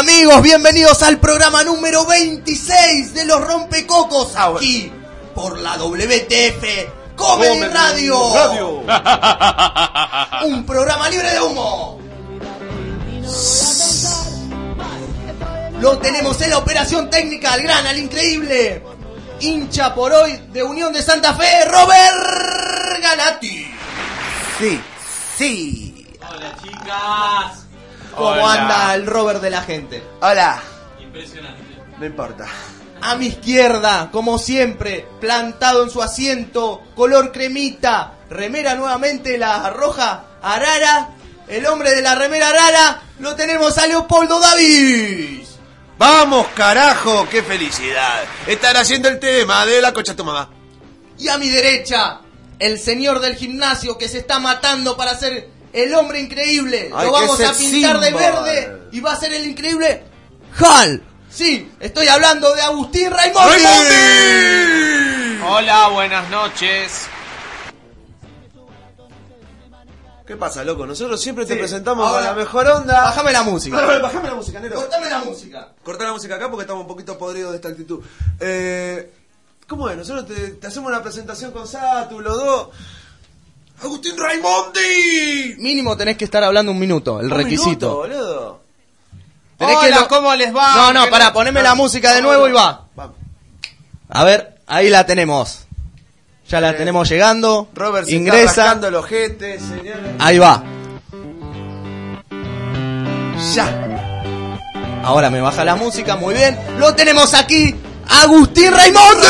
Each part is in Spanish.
amigos, bienvenidos al programa número 26 de los Rompecocos aquí por la WTF Comedy Radio. Un programa libre de humo. Lo tenemos en la operación técnica, al gran, al increíble. Hincha por hoy de Unión de Santa Fe, Robert Ganati. Sí, sí. Hola chicas. ¿Cómo Hola. anda el Robert de la gente? Hola. Impresionante. No importa. A mi izquierda, como siempre, plantado en su asiento, color cremita, remera nuevamente la roja Arara, el hombre de la remera Arara, lo tenemos a Leopoldo Davis. Vamos, carajo, qué felicidad. Estar haciendo el tema de la cocha tomada. Y a mi derecha, el señor del gimnasio que se está matando para ser el hombre increíble. Ay, lo vamos a pintar de verde y va a ser el increíble Hal. Sí, estoy hablando de Agustín Raimondi. Hola, buenas noches. ¿Qué pasa, loco? Nosotros siempre te presentamos Ahora, con la mejor onda. Bájame la música. Bájame la música, Nero. Cortame la música. Corta la música acá porque estamos un poquito podridos de esta actitud. Eh, ¿Cómo es? Nosotros te, te hacemos una presentación con Satu, los dos. ¡Agustín Raimondi! Mínimo tenés que estar hablando un minuto, el Un requisito. minuto, boludo. Tenés Hola, que lo- ¿cómo les va? No, no, pará, poneme la música de nuevo y va. Vamos. A ver, ahí la tenemos. Ya la tenemos llegando. Robert se está Ingresa. rascando el ojete, señores. Ahí va. Ya. Ahora me baja la música, muy bien. Lo tenemos aquí, Agustín Raimondi.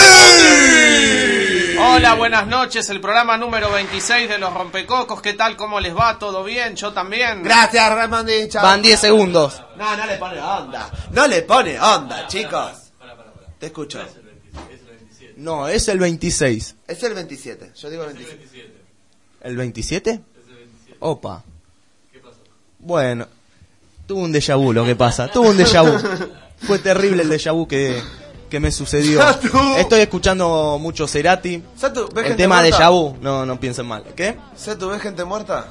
Hola, buenas noches. El programa número 26 de los Rompecocos. ¿Qué tal? ¿Cómo les va? ¿Todo bien? Yo también. Gracias, Raimondi. chao. Van 10 segundos. No, no le pone onda. No le pone onda, chicos. Te escucho. No, es el 26. Es el 27. Yo digo el 27. ¿El 27? Opa. Bueno, tuvo un déjà vu lo que pasa. Tuvo un déjà vu. Fue terrible el déjà vu que, que me sucedió. Satu. Estoy escuchando mucho Cerati. Satu, ¿ves El gente tema muerta? déjà vu, no, no piensen mal. ¿Qué? ¿Satu, ves gente muerta?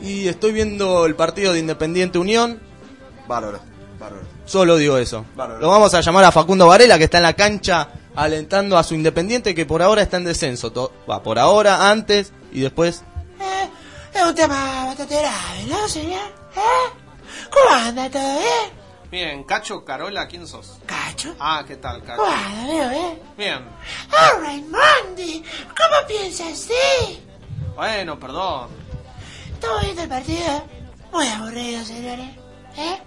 Y estoy viendo el partido de Independiente Unión. Bárbaro, bárbaro. Solo digo eso. Bárbaro. Lo vamos a llamar a Facundo Varela, que está en la cancha alentando a su Independiente, que por ahora está en descenso. To- Va, por ahora, antes y después. Eh, es un tema bastante grave, ¿no, señor? ¿Eh? ¿Cómo anda todo bien? Bien, Cacho, Carola, ¿quién sos? Ah, ¿qué tal, Cacho? ¿Cómo anda, veo, eh? Bien. Oh, Raimondi, ¿cómo piensas así? Bueno, perdón. Estamos viendo el partido. Muy aburrido, señores. ¿Eh?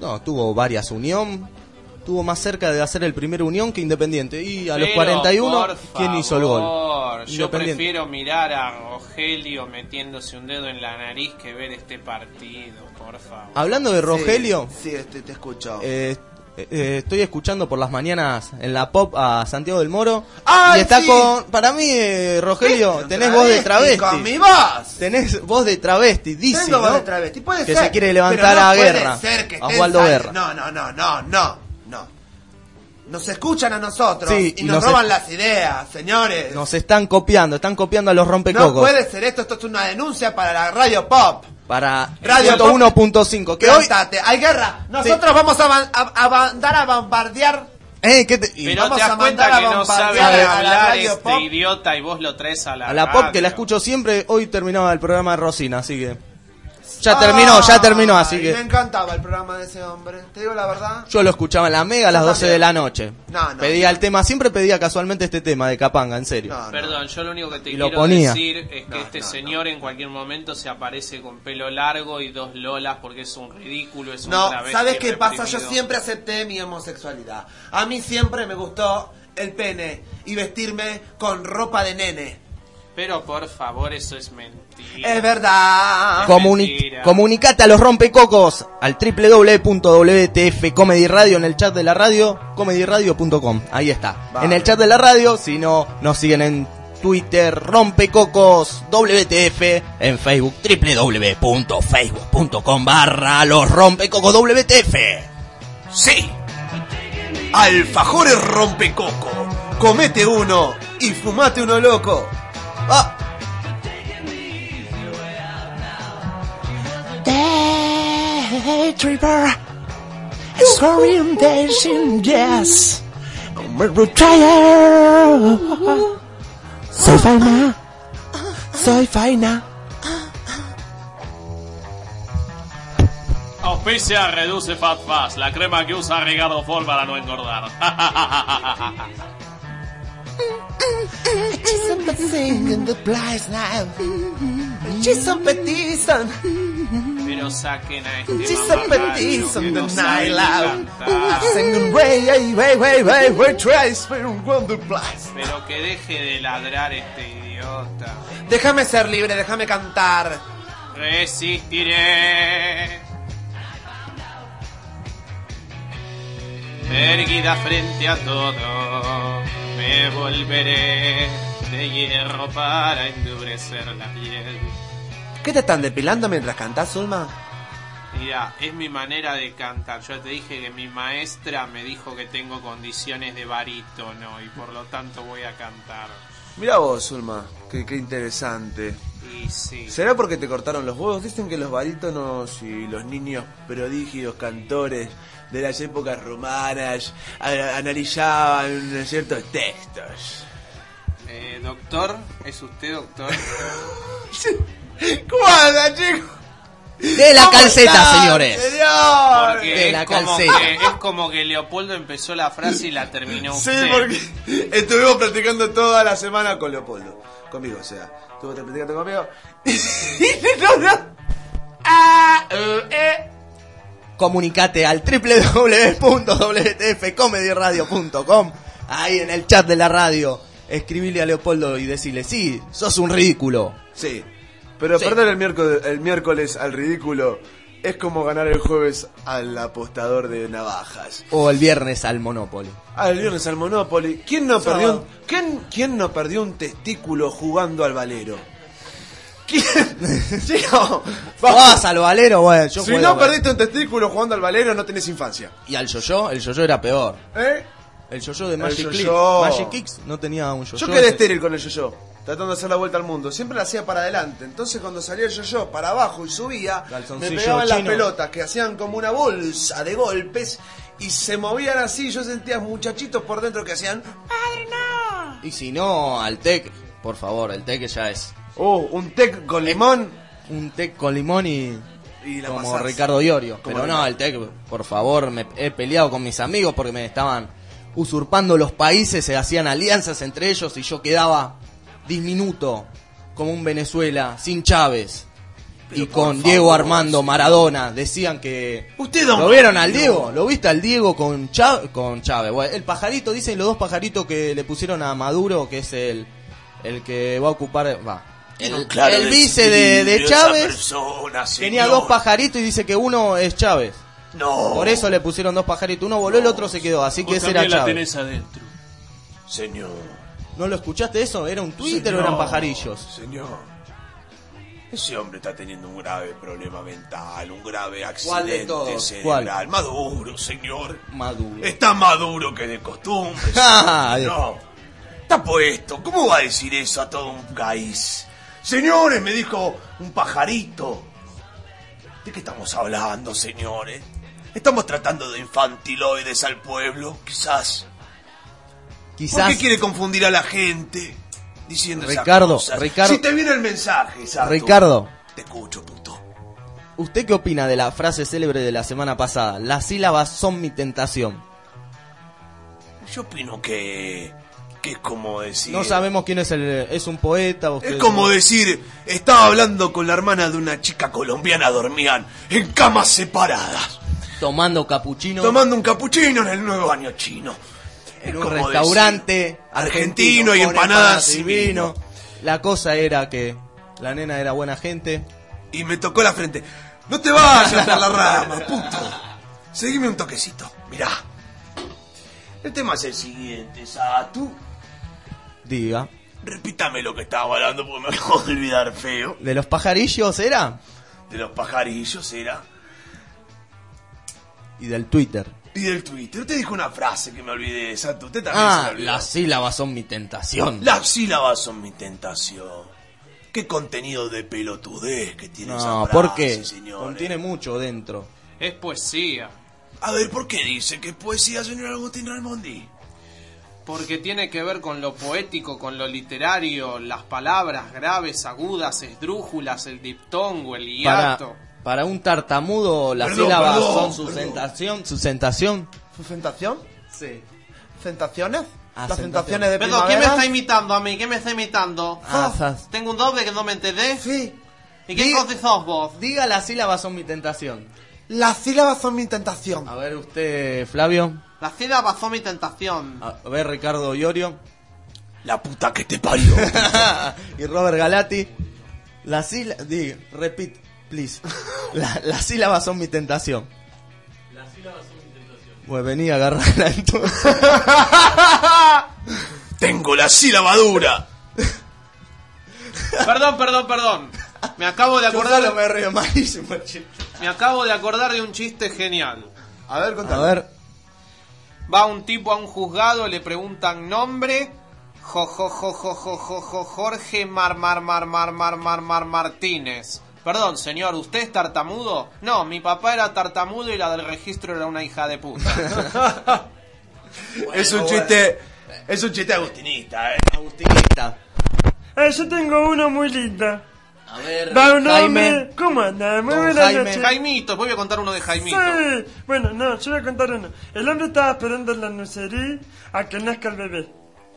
No, tuvo varias Unión. Tuvo más cerca de hacer el primer Unión que Independiente. Y a los Pero, 41, por ¿quién hizo el gol? favor, Yo prefiero mirar a Rogelio metiéndose un dedo en la nariz que ver este partido, por favor. Hablando de Rogelio, Sí, sí, este, te escucho. eh, eh, estoy escuchando por las mañanas en la pop a Santiago del Moro. ¡Ay, y está sí! con. Para mí, eh, Rogelio, tenés voz de travesti. Con mi voz. Tenés voz de travesti, dice. Tengo voz ¿no? de travesti. Puede que ser. se quiere levantar no a puede guerra. ser que a Guerra. No, no, no, no, no, no. Nos escuchan a nosotros Sí, y, nos, nos roban las ideas, señores. Nos están copiando, están copiando a los no rompecocos. puede ser esto, esto es una denuncia para la radio pop. Para Radio Radio 1.5. Que hoy. Hay guerra. Nosotros vamos a, van- a- a mandar a bombardear. Eh, ¿qué te- y- Pero Vamos te das a cuenta que no sabe hablar radio este pop. idiota y vos lo traes a la a la pop que la escucho siempre, hoy terminaba el programa de Rosina, así que. Ya terminó, ya terminó, así que. Me encantaba el programa de ese hombre. Te digo la verdad. Yo lo escuchaba en la Mega a las Yo 12 también. de la noche. No, no, pedía no. el tema, siempre pedía casualmente este tema de Capanga, en serio. No, no. Perdón, yo lo único que te Y lo quiero ponía. decir es que No, este no, señor en cualquier momento se aparece con pelo largo y dos lolas porque es un ridículo, es un No, ¿sabes qué pasa? Yo siempre acepté mi homosexualidad. A mí siempre me gustó el pene y vestirme con ropa de nene. Pero por favor, eso es mentira. Es verdad. Comuni- mentira. comunicate a los rompecocos al www.wtf Comedy Radio en el chat de la radio, comedyradio.com. Ahí está. Vale. En el chat de la radio, si no, nos siguen en Twitter, rompecocos WTF, en Facebook, www.facebook.com barra los rompecocos WTF. Sí. Alfajores rompecoco. Comete uno y fumate uno loco. Ah, Day tripper. Korean dancing, yes. Me retire. Soy faina. Soy faina. Auspicia Reduce Fat Fast, la crema que usa Ricardo Ford para no engordar. Singing the place now. She's a petition. Pero saquen a este She's a mamarracho petition que the no night sabe ni loud. cantar. Singing way, way, way, way, way, way, trace for wonder place. Pero que deje de ladrar este idiota. Déjame ser libre, déjame cantar. Resistiré. Erguida frente a todo, me volveré de hierro para endurecer la piel. ¿Qué te están depilando mientras cantás, Zulma? Mira, es mi manera de cantar. Yo te dije que mi maestra me dijo que tengo condiciones de barítono y por lo tanto voy a cantar. Mira vos, Zulma. Qué, qué interesante. Y sí. ¿Será porque te cortaron los huevos? Dicen que los barítonos y los niños prodigios cantores de las épocas romanas analizaban ciertos textos. Eh, doctor, ¿es usted doctor? ¿Cómo anda, chico? De la ¿Cómo calceta, está, señores. señor? De la calceta. que, es como que Leopoldo empezó la frase y la terminó Sí, usted. porque estuvimos practicando toda la semana con Leopoldo. Conmigo, o sea, estuvo practicando conmigo. no, no. Eh. Comunicate al www.wtfcomedyradio.com. Ahí en el chat de la radio. Escribile a Leopoldo y decirle, sí, sos un ridículo. Sí, pero Sí. perder el miércoles, el miércoles al ridículo es como ganar el jueves al apostador de navajas. O el viernes al Monopoly. Ah, el viernes al Monopoly. ¿Quién no, perdió un, ¿quién, quién no perdió un testículo jugando al valero? ¿Quién? Chico, ¿Vas al valero? Bueno, yo si no perdiste un testículo jugando al valero, no tenés infancia. ¿Y al yo-yo? El yo-yo era peor. ¿Eh? El yo-yo de Magic yo-yo. Magic Kicks no tenía un yo-yo. Yo quedé ese- estéril con el yo-yo, tratando de hacer la vuelta al mundo. Siempre la hacía para adelante. Entonces, cuando salía el yo-yo para abajo y subía, me pegaban las pelotas que hacían como una bolsa de golpes y se movían así. Yo sentía muchachitos por dentro que hacían. Y si no, al tech, por favor, el tech ya es Oh, un tec con limón. un tech con limón y, Y la como pasás. Ricardo Diorio. Pero no, el tech, por favor, me he peleado con mis amigos porque me estaban usurpando los países, se hacían alianzas entre ellos y yo quedaba diminuto como un Venezuela sin Chávez. y con Diego Armando Maradona decían que Usted, don ¿Lo vieron al. Diego? ¿Lo viste al Diego con Chávez? Con Chávez. Bueno, el pajarito, dicen los dos pajaritos que le pusieron a Maduro, que es el, el que va a ocupar. Va. El, el vice de, de Chávez tenía dos pajaritos y dice que uno es Chávez. No, Por eso le pusieron dos pajaritos. Uno voló, el otro se quedó. Así que ese era Chávez. adentro. señor. ¿No lo escuchaste eso? ¿Era un Twitter o eran pajarillos? Señor. Ese hombre está teniendo un grave problema mental, un grave ¿Cuál de accidente todos? cerebral. Maduro, señor. Maduro. Está maduro que de costumbre. No. Está puesto. ¿Cómo va a decir eso a todo un país? Señores, me dijo un pajarito. ¿De qué estamos hablando, señores? ¿Estamos tratando de infantiloides al pueblo? Quizás. ¿Por Quizás. qué quiere confundir a la gente? Diciendo esas Ricardo, cosas? Ricardo- Si te viene el mensaje, Sato. Ricardo, Te escucho, puto. ¿usted qué opina de la frase célebre de la semana pasada? Las sílabas son mi tentación. Yo opino que... Que es como decir... No sabemos quién es el. ¿Es un poeta o Es como decir, estaba hablando con la hermana de una chica colombiana, dormían en camas separadas, Tomando capuchino tomando un capuchino en el nuevo año chino. En un restaurante argentino y empanadas y vino. La cosa era que la nena era buena gente. Y me tocó la frente. No te vayas por la rama, puto. Seguime un toquecito. Mirá. El tema es el siguiente, Satu. Diga. Repítame lo que estaba hablando porque me acabo de olvidar feo. ¿De los pajarillos era? De los pajarillos era. Y del Twitter. Y del Twitter. Usted dijo una frase que me olvidé, Satu. Usted también se Ah, la olvidó. las sílabas son mi tentación. Las sílabas son mi tentación. Qué contenido de pelotudez que tiene esa No, frase, ¿por qué? señores. Contiene mucho dentro. Es poesía. A ver, ¿por qué dice que es poesía, señor Agustín Raimondi? Porque tiene que ver con lo poético, con lo literario, las palabras graves, agudas, esdrújulas, el diptongo, el Para, hiato. Para un tartamudo, las Perdón, sílabas perdón, son su perdón. sentación. ¿Su sentación? ¿Sustentación? Sí. ¿Sentaciones? Ah, ¿Las tentaciones de Perdón, ¿quién me está imitando a mí? ¿Quién me está imitando? Ah, sas. Tengo un doble que no me entendés. Sí. ¿Y qué Diga- cosa sos vos? Diga las sílabas son mi tentación. Las sílabas son mi tentación. A ver usted, Flavio. La sílaba fue mi tentación. A ver, Ricardo Iorio. La puta que te parió. y Robert Galati. Las sílabas... Repeat, please. La- las sílabas son mi tentación. Las sílabas son mi tentación. Pues vení a agarrarla entonces. Tengo la sílaba dura. Perdón, perdón, perdón. Me acabo de Yo acordar, solo me río malísimo, chico. me acabo de acordar de un chiste genial. A ver, A contame. ver, Va un tipo a un juzgado, le preguntan nombre. Jo, jo, jo, jo, jo, jo, jo, Jorge Mar, Mar, Mar, Mar, Mar, Mar, Mar, Martínez. Perdón, señor, ¿usted es tartamudo? No, mi papá era tartamudo y la del registro era una hija de puta. es un chiste. Es un chiste agustinista, eh. Agustinista. Ah, yo tengo uno muy lindo. A ver, Jaime. ¿Cómo anda? Muy Don buenas Jaime. noches. Jaimito, voy a contar uno de Jaimito. Sí. Bueno, no, yo voy a contar uno. El hombre estaba esperando en la nucería a que nazca el bebé.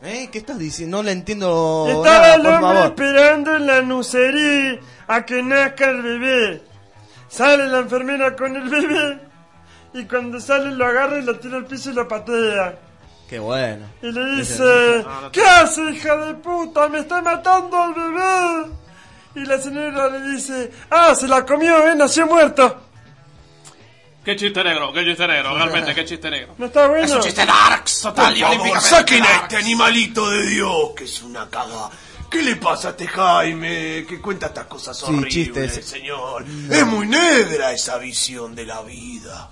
¿Eh? ¿Qué estás diciendo? No le entiendo Estaba nada, el por hombre favor. esperando en la nucería a que nazca el bebé. Sale la enfermera con el bebé y cuando sale lo agarra y lo tira al piso y lo patea. Qué bueno. Y le dice, ¿qué hace hija de puta? Me está matando al bebé. Y la señora le dice, ah, se la comió, eh, nació muerto. Qué chiste negro, qué chiste negro, realmente, qué chiste negro. ¿No está bueno? Es un chiste darks, total Por y favor, olímpicamente saquen a este animalito de Dios, que es una caga. ¿Qué le pasa a este Jaime que cuenta estas cosas Sí, horribles, chistes. señor? Es muy negra esa visión de la vida.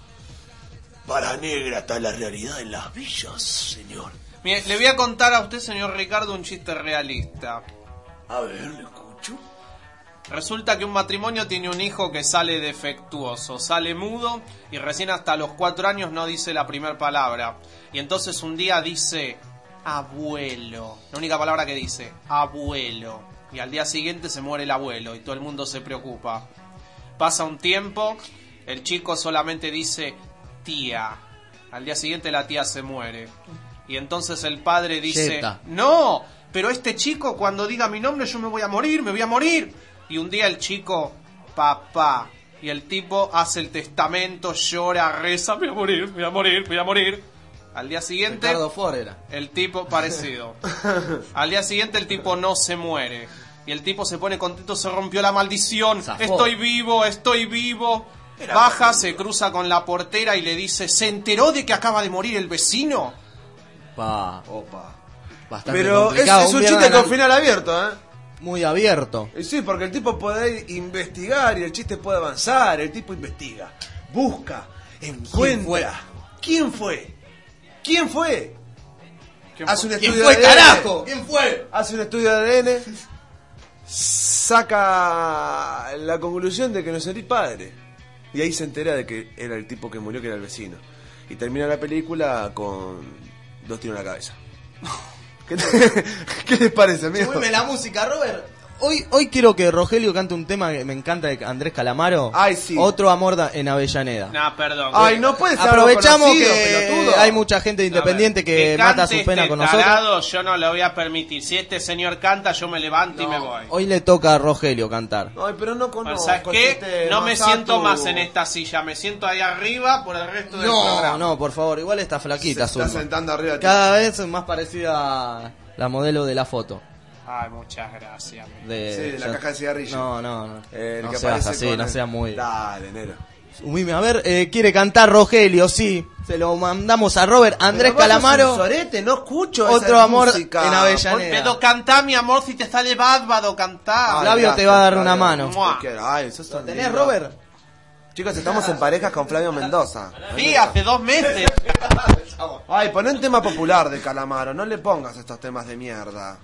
Para negra está la realidad en las villas, señor. Mire, le voy a contar a usted, señor Ricardo, un chiste realista. A ver, le escucho. Resulta que un matrimonio tiene un hijo que sale defectuoso, sale mudo y recién hasta los cuatro años no dice la primera palabra. Y entonces un día dice abuelo, la única palabra que dice, abuelo. Y al día siguiente se muere el abuelo y todo el mundo se preocupa. Pasa un tiempo, el chico solamente dice tía. Al día siguiente la tía se muere. Y entonces el padre dice, no, pero este chico cuando diga mi nombre yo me voy a morir, me voy a morir. Y un día el chico, papá. Y el tipo hace el testamento, llora, reza, me voy a morir, me voy a morir, me voy a morir. Al día siguiente, Ricardo Ford era. el tipo parecido. Al día siguiente el tipo no se muere. Y el tipo se pone contento, se rompió la maldición. Zafó. Estoy vivo, estoy vivo. Baja, se cruza con la portera y le dice, ¿se enteró de que acaba de morir el vecino? Pa, Opa. bastante Pero es, complicado. es un chiste con al- final abierto, ¿eh? Muy abierto. Y Sí, porque el tipo puede investigar y el chiste puede avanzar. El tipo investiga, busca, encuentra. ¿Quién fue? ¿Quién fue? ¿Quién Hace un ¿Quién estudio fue, de ADN. carajo? ¿Quién fue? Hace un estudio de ADN. Saca la conclusión de que no serís padre. Y ahí se entera de que era el tipo que murió, que era el vecino. Y termina la película con dos tiros en la cabeza. ¿Qué, te- ¿Qué les parece, amigo? Súbeme la música, Robert. Hoy, hoy quiero que Rogelio cante un tema que me encanta de Andrés Calamaro. Ay, sí. Otro amor da- en Avellaneda. No, perdón. Ay, no puede ser algo Aprovechamos conocido, que pelotudo. hay mucha gente independiente que, mata cante su pena este con nosotros. tarado, yo no lo voy a permitir. Si este señor canta, yo me levanto y me voy. Hoy le toca a Rogelio cantar. Ay, pero no O conozco. sea, ¿qué? este No me siento más en esta silla, me siento ahí arriba por el resto del No, programa. no, por favor, igual está flaquita, Se está Zulma. sentando arriba de ti. Cada vez es más parecida a la modelo de la foto. Ay, muchas gracias. De, Sí, de la ya- caja de cigarrillo. No, no, no. Eh, el no que seas aparece así, no el- seas muy... Dale, nero. Humilme. A ver, eh, quiere cantar Rogelio, sí. Se lo mandamos a Robert. Andrés Pero un Calamaro. sorete, no escucho Otro esa amor música. en Avellaneda. Pero cantá, mi amor, si te sale bárbaro, cantá. Ay, Flavio te va a dar una mano. Ay, un ¿Tenés, lindo. Robert? Chicos, estamos en parejas con Flavio Mendoza. Sí, hace dos meses. Ay, pon un tema popular de Calamaro. No le pongas estos temas de mierda.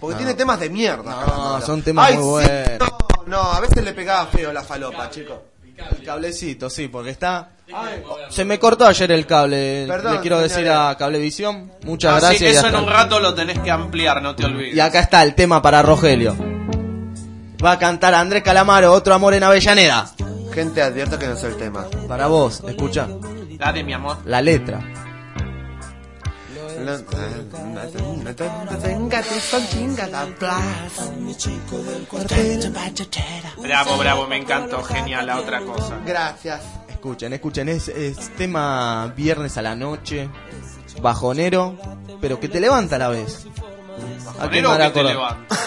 Porque tiene temas de mierda. No, son temas Ay, muy sí, buenos. No, no, a veces le pegaba feo la falopa, chicos. El cablecito, sí, porque está... Se me cortó ayer el cable. Perdón, Le quiero decir a Cablevisión. Muchas Ah, sí, gracias. y eso en un rato lo tenés que ampliar, no te olvides. Y acá está el tema para Rogelio. Va a cantar Andrés Calamaro, Otro amor en Avellaneda. Gente, advierto que no sé el tema. Para vos, escucha Dale, mi amor. la letra. Bravo, bravo, me encantó. Genial, la otra cosa. Gracias. Escuchen, escuchen, es, es tema viernes a la noche, bajonero, pero que te levanta a la vez. ¿A qué.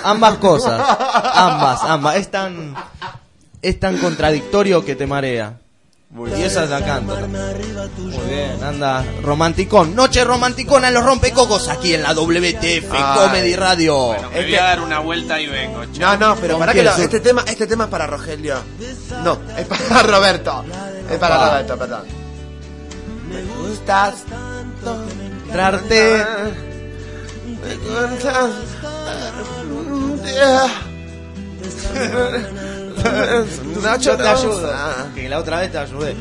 Ambas cosas, ambas, ambas. Es tan, es tan contradictorio que te marea. Y esa la canto. Muy bien, anda romanticón. Noche romanticona en los rompecocos aquí en la WTF Ay. Comedy Radio. Bueno, me voy a dar una vuelta y vengo, che. No, no, pero ¿Con para que lo- este tema, este tema es para Rogelio. No, es para Roberto. Es para Ah. Roberto, perdón. Me gustas Entrarte. Me gustas. Yo te ayudo. Que la otra vez te ayudé.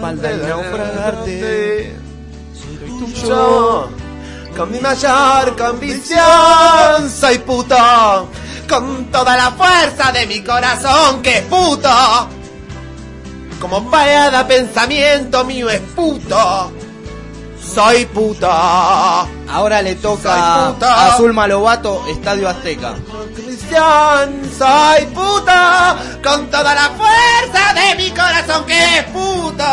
Falta el naufragarte. Yo, con mi mayor convicción, soy puto. Con toda la fuerza de mi corazón, que es puto. Como cada pensamiento mío es puto. Soy puto. Ahora le toca puta. a Zulma Lobato, Estadio Azteca. Cristian, soy puto. Con toda la fuerza de mi corazón, que es puto.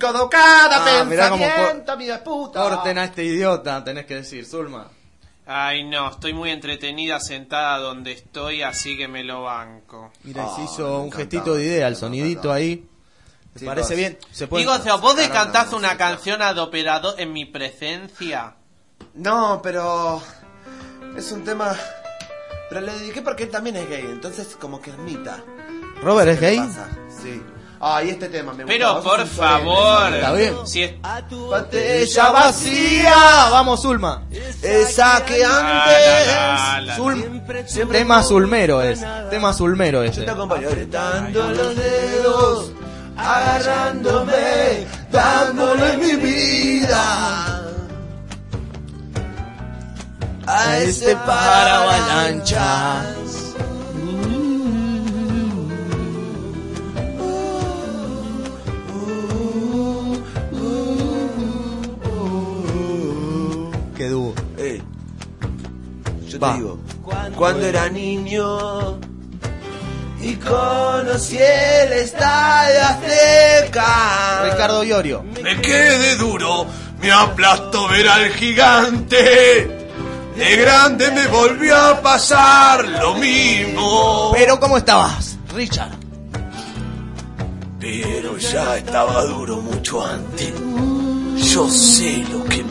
Con cada Ah, pensamiento es puto. Corten a este idiota, tenés que decir, Zulma. Ay, no, estoy muy entretenida sentada donde estoy, así que me lo banco. Mira, se hizo un gestito de idea, el sonidito ahí. ¿Te Chicos. parece bien? ¿Se puede? Digo, o sea, vos de Caramba, cantás una canción ad operador en mi presencia. No, pero es un tema. Pero le dediqué porque él también es gay, entonces como que ermita. ¿Robert es ¿Qué gay? pasa? Sí. Ah, y este tema me gusta. Pero por favor, Está bien. si es... Botella vacía, Vamos, Zulma. esa que antes. la, la, la. Zul- Tema Zulmero es. Tema Zulmero Yo ese. te acompaño apretando los dedos, agarrándome, dándole mi vida. A Este para avalanchas. Qué dúo. Ey, yo Va. te digo, cuando era niño y conocí el estadio Azteca. Ricardo Iorio. Me quedé duro, me aplastó ver al gigante. De grande me volvió a pasar lo mismo. Pero ¿cómo estabas, Richard? Pero ya estaba duro mucho antes. Yo sé lo que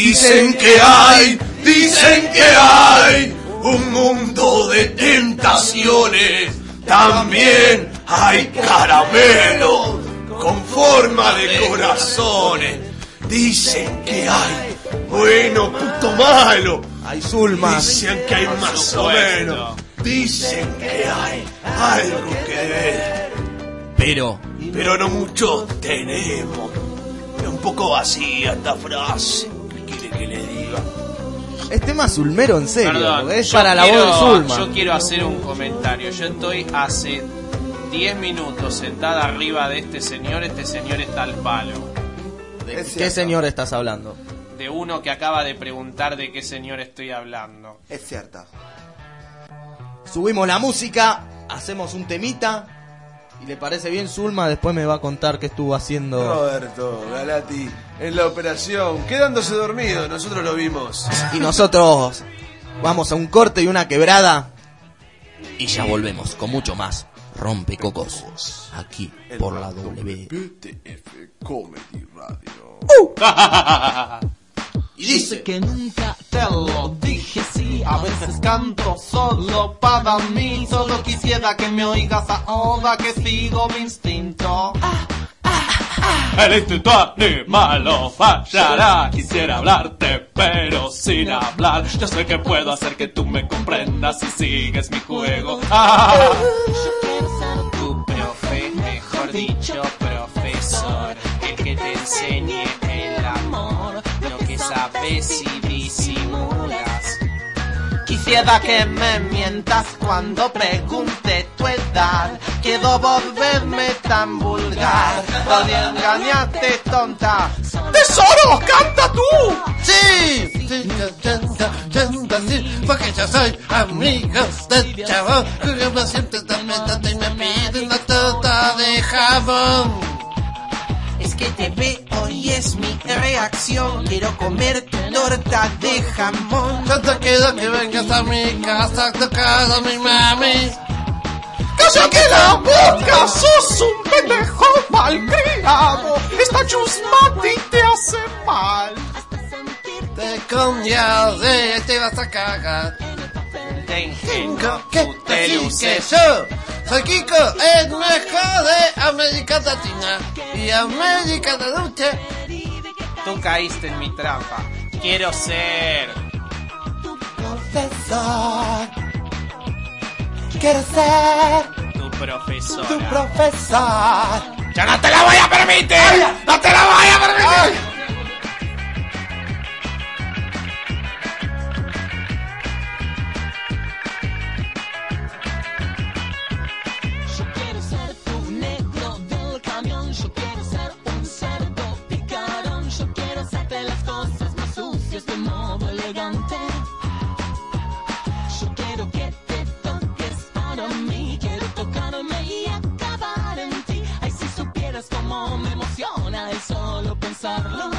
Dicen que hay, dicen que hay un mundo de tentaciones. También hay caramelo con forma de corazones. Dicen que hay bueno, puto malo. Hay Zulma. Dicen que hay más o menos. Dicen que hay algo que ver. Pero Pero no mucho tenemos. Es un poco vacía esta frase. ¿Qué quiere que le diga? es tema Zulmero en serio, Perdón, es para la quiero- voz de Zulma. Yo quiero hacer un comentario. Yo estoy hace 10 minutos sentada arriba de este señor. Este señor está al palo. ¿De Es qué cierto. señor estás hablando? De uno que acaba de preguntar de qué señor estoy hablando. Es cierto. Subimos la música, hacemos un temita. Y le parece bien Zulma, después me va a contar qué estuvo haciendo. Roberto Galati en la operación, quedándose dormido, nosotros lo vimos. Y nosotros vamos a un corte y una quebrada. Y ya volvemos con mucho más. Rompe cocos. Aquí por la W. PTF Comedy Radio. Y dice que nunca te lo dije sí A veces canto solo para mí Solo quisiera que me oigas ahora que sigo mi instinto El instinto animal no fallará. Quisiera hablarte, pero sin hablar. Yo sé que puedo hacer que tú me comprendas si sigues mi juego. Ah. Yo quiero ser tu profe, mejor dicho sabes y disimulas Quisiera que me mientas cuando pregunte tu edad. Quiero volverme tan vulgar. Engañarte, tonta. ¡Tesoro, canta tú! Sí, porque yo soy amigo del que me siento tan y me pide una torta de jabón. Que te veo y es mi reacción. Quiero comer tu torta de jamón. Yo te quiero que vengas a mi casa a tocar a mi mami. ¡Calla que la boca! ¡Sos un pendejo malcriado! Esta chusmati te hace mal. Te sí, te vas a cagar. Te ingenio, ¿Qué? tú te Así que luces. yo soy Kiko, el mejor de América Latina y América del Norte. Tú caíste en mi trampa. Quiero ser Profesor. Quiero ser tu profesora. tu profesor. ¡Ya no te la voy a permitir! ¡No te la voy a permitir! Pensarlo.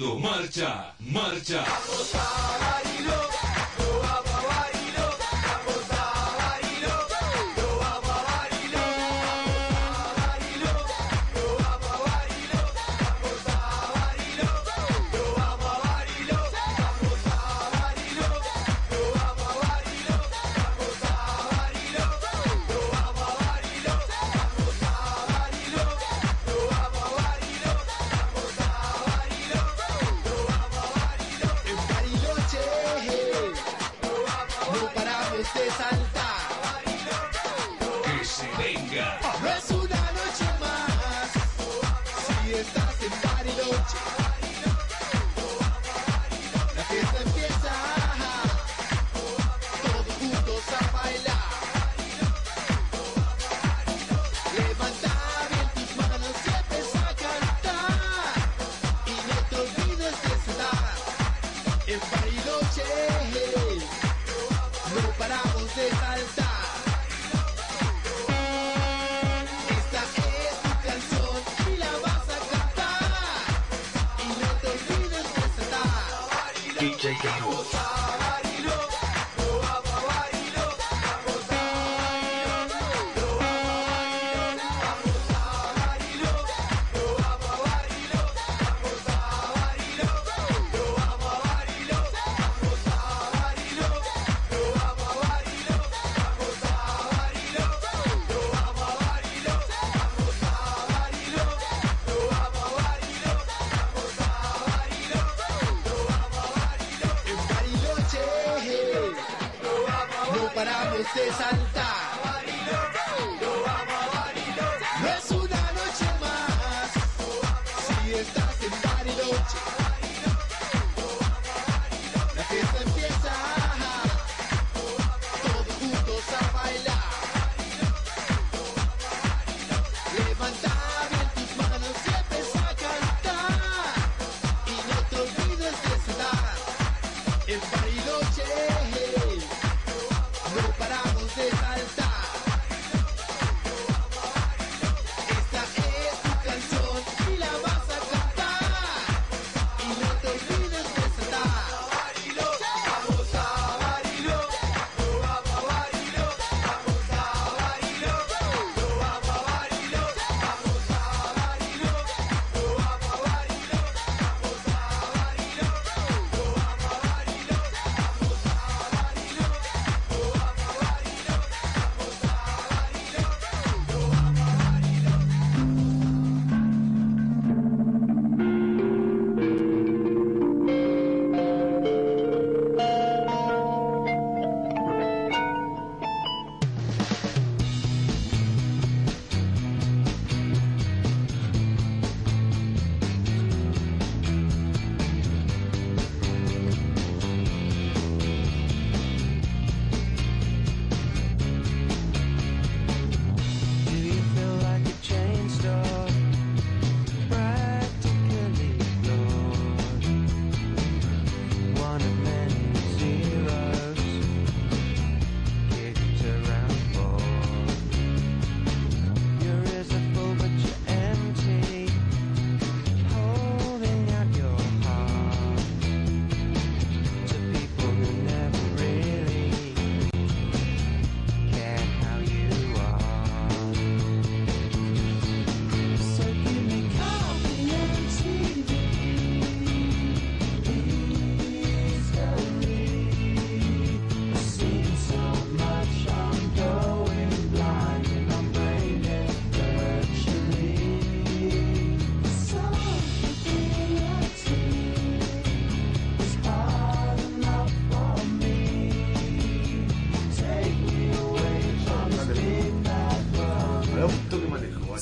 Marcha, marcha.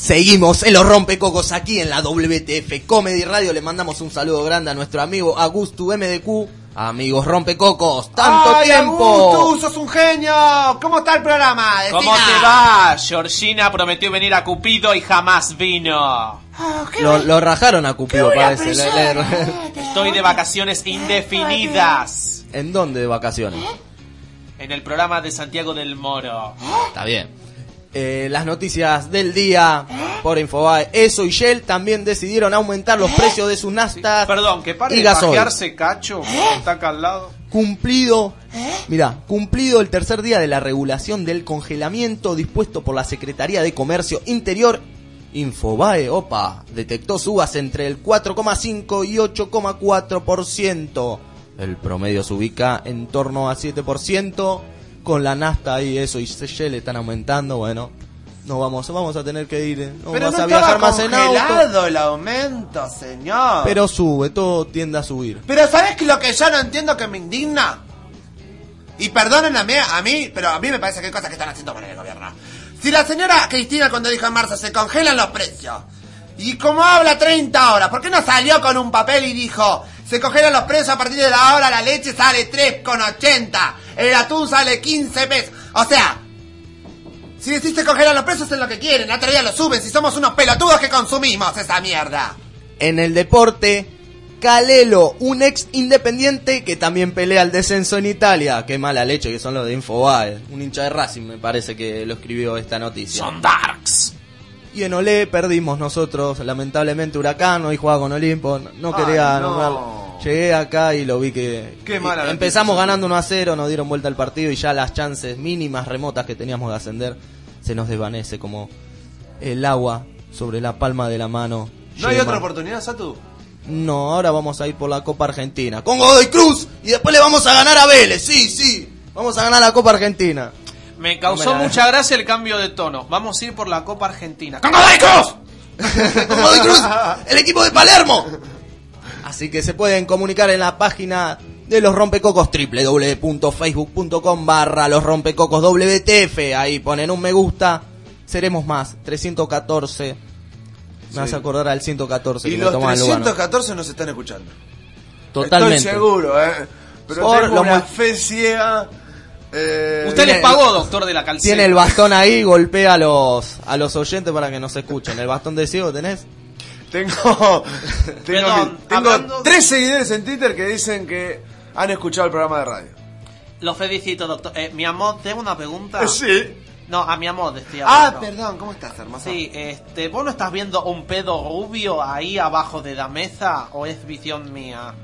Seguimos en los rompecocos aquí en la WTF Comedy Radio. Le mandamos un saludo grande a nuestro amigo Augusto MDQ. Amigos rompecocos, tanto ¡Ay, tiempo. Augusto, sos un genio! ¿Cómo está el programa? ¿Cómo te va? Georgina prometió venir a Cupido y jamás vino. Lo, lo rajaron a Cupido, parece. Le- le- Estoy de vacaciones indefinidas. ¿En dónde de vacaciones? En el programa de Santiago del Moro. Está bien. Eh, las noticias del día por Infobae. Eso y Shell también decidieron aumentar los precios de sus naftas Perdón, que pare y de pajearse cacho. Está acá al lado. Cumplido, mira, cumplido el tercer día de la regulación del congelamiento dispuesto por la Secretaría de Comercio Interior, Infobae, opa, detectó subas entre el 4,5 y 8,4%. El promedio se ubica en torno a 7%, con la nafta y eso y Shell están aumentando, bueno, no vamos, vamos a tener que ir, eh, no Pero vas no a viajar más en auto. congelado el aumento, señor. Pero sube, todo tiende a subir. Pero ¿sabes lo que yo no entiendo que me indigna? Y perdonen a mí, a mí, pero a mí me parece que hay cosas que están haciendo mal el gobierno. Si la señora Cristina cuando dijo en marzo se congelan los precios, y como habla 30 horas, ¿por qué no salió con un papel y dijo, se congelan los precios a partir de la hora, la leche sale 3,80, el atún sale 15 pesos? O sea, si decís se congelan los precios es lo que quieren, otro día lo suben, si somos unos pelotudos que consumimos esa mierda. En el deporte, Calelo, un ex independiente que también pelea el descenso en Italia. Qué mala leche que son los de Infobae. Un hincha de Racing me parece que lo escribió esta noticia. Son darks. Y en Olé perdimos nosotros, lamentablemente Huracán, hoy jugaba con Olimpo, no, Ay, quería no. nombrar. Llegué acá y lo vi que Qué mala empezamos ganando 1 a 0, nos dieron vuelta al partido y ya las chances mínimas remotas que teníamos de ascender se nos desvanece como el agua sobre la palma de la mano. ¿No hay otra oportunidad, Satu? No, ahora vamos a ir por la Copa Argentina. Con Godoy Cruz y después le vamos a ganar a Vélez. Sí, sí. Vamos a ganar la Copa Argentina. Me causó No me la- mucha gracia el cambio de tono. Vamos a ir por la Copa Argentina. ¡Con Godoy Cruz! ¡Con Godoy Cruz! ¡El equipo de Palermo! Así que se pueden comunicar en la página de los rompecocos www.facebook.com barra los rompecocos WTF. Ahí ponen un me gusta. Seremos más. 314. Me hace Sí. acordar al 114 Y que los tomaban Lugano. 314 nos están escuchando. Totalmente. Estoy seguro, ¿eh? Pero Por tengo una fe ciega. Eh, Usted les pagó, doctor de la calceta. Tiene el bastón ahí, golpea a los, a los oyentes para que nos escuchen. ¿El bastón de ciego tenés? Tengo, tengo, Perdón, tengo tres seguidores en Twitter que dicen que han escuchado el programa de radio. Lo felicito, doctor. Eh, mi amor, tengo una pregunta. Sí. No, a mi amor estoy Ah, hablando. perdón, ¿cómo estás, hermosa? Sí, este, ¿vos no estás viendo un pedo rubio ahí abajo de la mesa o es visión mía?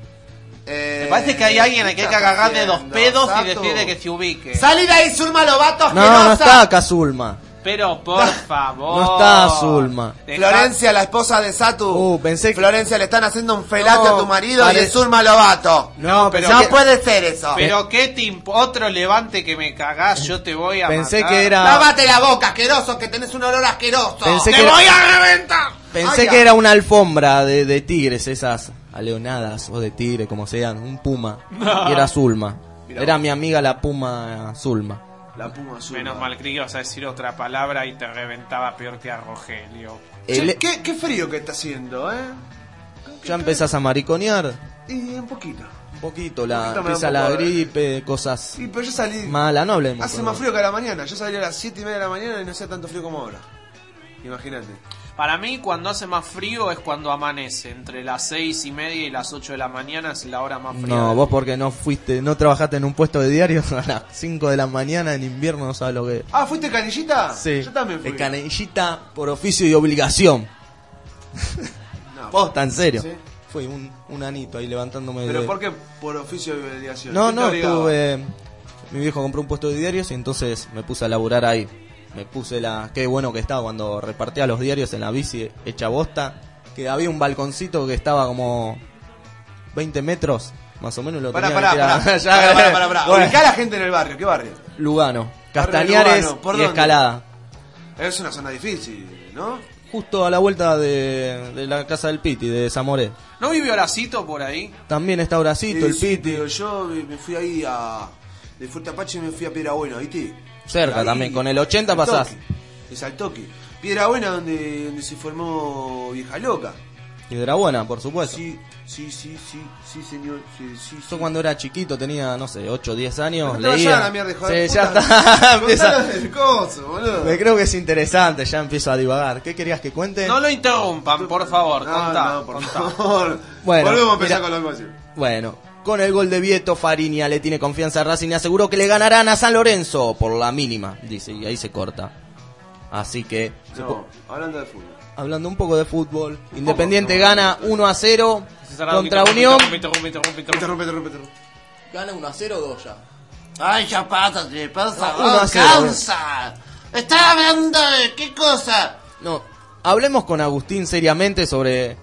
Eh, Me parece que hay alguien al que hay que ¿qué estás agarrar de dos pedos y decirle que se ubique. ¡Salí de ahí, Zulma Lobato, No, no está acá Zulma. Pero por favor. No está Zulma. Deja- Florencia, la esposa de Satu. Uh, pensé que... Florencia, le están haciendo un felate No, a tu marido y es Zulma Lobato. No, pero No que- puede ser eso. Pero qué te imp- otro levante que me cagás, yo te voy a Pensé matar. que era... Lávate la boca, asqueroso, que tenés un olor asqueroso. Pensé ¡Te que era- voy a reventar! Pensé Ay, que era una alfombra de, de tigres, esas aleonadas o de tigre, como sean, un puma. Y era Zulma. Era mi amiga la puma Zulma. La puma azul. Menos mal que ibas a decir otra palabra y te reventaba peor que a Rogelio. Che, El- ¿qué, qué frío que está haciendo, ¿eh? ya empezás a mariconear. Y un poquito. Un poquito, la, Un poquito empieza la poco gripe, cosas Sí, pero yo salí. malas, no hablemos. Hace más frío que a la mañana. Yo salí a las 7 y media de la mañana y no hacía tanto frío como ahora. Imagínate. Para mí, cuando hace más frío es cuando amanece. Entre las seis y media y las 8 de la mañana es la hora más fría. No, vos porque no fuiste, no trabajaste en un puesto de diario a las 5 de la mañana en invierno, no sabes lo que. Ah, ¿fuiste canillita? Sí, Yo también fui. de canillita por oficio y obligación. No, Posta, en serio. ¿Sí? Fui un, un anito ahí levantándome ¿Pero de... por qué? Por oficio de obligación. No, ¿Qué te no, tuve... Mi viejo compró un puesto de diarios y entonces me puse a laburar ahí. Me puse la... Qué bueno que estaba cuando repartía los diarios en la bici hecha bosta. Que había un balconcito que estaba como 20 metros, más o menos. Lo Pará, tenía pará, que pará. Pará, pará, pará, bueno. La gente en el barrio. ¿Qué barrio? Lugano, Castañares Lugano, ¿por y dónde? Escalada. Es una zona difícil, ¿no? Justo a la vuelta de, de la casa del Piti, de Zamoré. ¿No vivió Horacito por ahí? También está Horacito, el Piti. yo me fui ahí a. De Fuerte Apache me fui a Piedra Buena, ¿viste? Cerca Ahí, también, con el 80 al pasás. toque. Es al toque. Piedra Buena donde, donde se formó Vieja Loca. Piedra Buena, por supuesto. Sí, sí, sí, sí, sí, señor. Sí, sí, sí. Yo cuando era chiquito, tenía, no sé, 8 o 10 años, No leía. a la mierda, hijo de sí, ya puta. está. Empieza- Contanos el coso, boludo. Me creo que es interesante, ya empiezo a divagar. ¿Qué querías que cuente? No lo interrumpan, por favor. No, contá, no, por contá. favor. Bueno, Volvemos a empezar mira. con la animación. Bueno, con el gol de Vieto, Fariña le tiene confianza a Racing y aseguró que le ganarán a San Lorenzo por la mínima, dice, y ahí se corta. Así que, No, hablando de fútbol. hablando un poco de fútbol, Independiente gana 1 a 0 Cerrado, contra Unión. Gana 1 a 0 2 ya. Ay, ya pásate, por favor, uno a cero, cansa. Está hablando de qué cosa. No, hablemos con Agustín seriamente sobre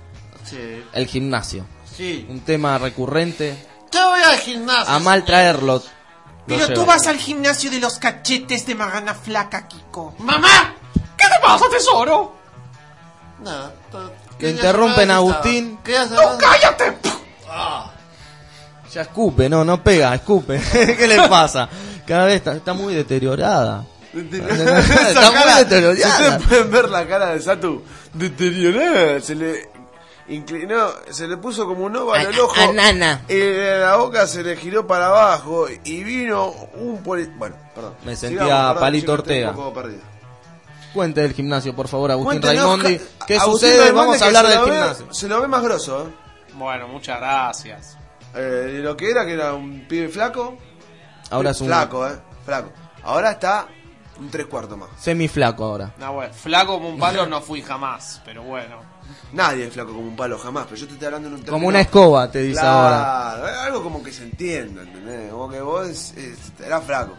Sí, el gimnasio. sí. Un tema recurrente. Yo voy al gimnasio. A mal traerlo. lo Pero tú vas al gimnasio de los cachetes de Magana Flaca, Kiko. ¡Mamá! ¿Qué te pasa, tesoro? Lo ¿qué interrumpen Agustín. ¿Qué ya se ¡No, cállate! Ya escupe, no, no pega, escupe. ¿Qué le pasa? Cada vez está, está muy deteriorada. Esa Está muy si deteriorada. ustedes pueden ver la cara de Satu deteriorada, se le inclinó, se le puso como un óvalo el ojo, Anana. la boca se le giró para abajo y vino un poli... Bueno, perdón. Me sentía Sigamos, perdón, Palito Ortega. un poco perdido. Cuente del gimnasio, por favor, Agustín Cuéntenos, Raimondi. ¿Qué Agustín sucede? Raimondi Vamos a hablar del ve- gimnasio. Se lo ve más grosso, ¿eh? Bueno, muchas gracias. Eh, lo que era, que era un pibe flaco. Ahora es un Flaco, eh. Flaco. Ahora está un tres cuartos más. semiflaco ahora. No, bueno, flaco como un palo no fui jamás, pero bueno. Nadie es flaco como un palo jamás, pero yo te estoy hablando en un término- Como una escoba, te dice ahora. Claro, es algo como que se entienda, ¿entendés? Como que vos es- eras flaco.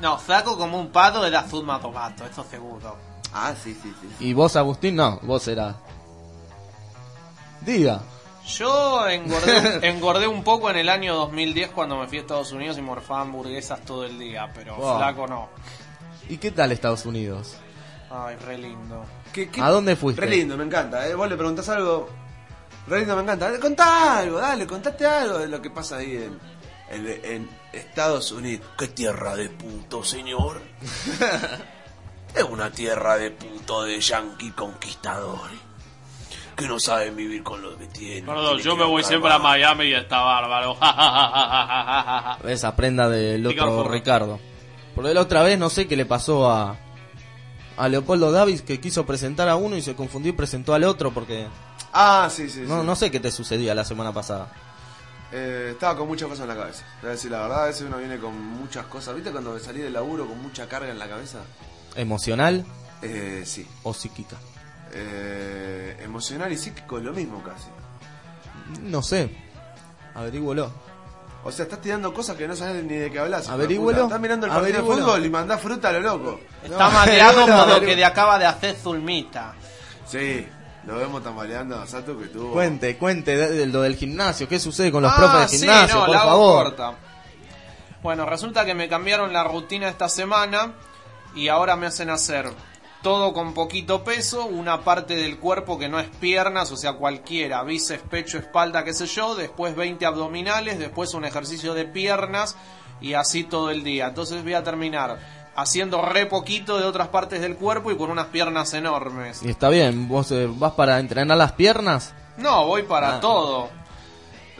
No, flaco como un pato era Zuma Tomato, esto seguro. Ah, sí, sí, sí. ¿Y vos, Agustín? No, vos eras. Diga. Yo engordé, engordé un poco en el año 2010 cuando me fui a Estados Unidos y morfaba hamburguesas todo el día, pero Wow. flaco no. ¿Y qué tal Estados Unidos? Ay, re lindo. ¿Qué- qué- ¿A dónde fuiste? Re lindo, me encanta. ¿eh? Vos le preguntás algo. Re lindo, me encanta. Dale, Contá algo, dale, contate algo de lo que pasa ahí en, en, en Estados Unidos. ¡Qué tierra de puto, señor! es una tierra de puto de yanqui conquistadores. Que no saben vivir con lo que tienen. Perdón, yo me voy siempre a. Miami y está bárbaro. Esa prenda del Ricardo otro Forro. Ricardo. Porque la otra vez no sé qué le pasó a, a Leopoldo Davis que quiso presentar a uno y se confundió y presentó al otro porque Ah, sí, sí. no, sí. no sé qué te sucedía la semana pasada. Eh, estaba con muchas cosas en la cabeza. Voy a decir la verdad, a veces uno viene con muchas cosas. ¿Viste cuando salí del laburo con mucha carga en la cabeza? ¿Emocional Eh, sí. o psíquica? Eh, emocional y psíquico es lo mismo casi. No sé. Averígüelo. O sea, estás tirando cosas que no sabes ni de qué hablas. de Averígüelo. Estás mirando el partido de fútbol y mandás fruta a lo loco. Está No, mareado por lo que le acaba de hacer Zulmita. Sí, lo vemos tambaleando a Sato que tuvo. Cuente, cuente de, de lo del gimnasio. ¿Qué sucede con los Ah, profes de sí, gimnasio? no, por la hago favor. corta. Bueno, resulta que me cambiaron la rutina esta semana y ahora me hacen hacer todo con poquito peso, una parte del cuerpo que no es piernas, o sea, cualquiera, bíceps, pecho, espalda, qué sé yo, después 20 abdominales, después un ejercicio de piernas y así todo el día. Entonces voy a terminar haciendo re poquito de otras partes del cuerpo y con unas piernas enormes. Y está bien, vos eh, vas para entrenar las piernas. No, voy para Ah. todo.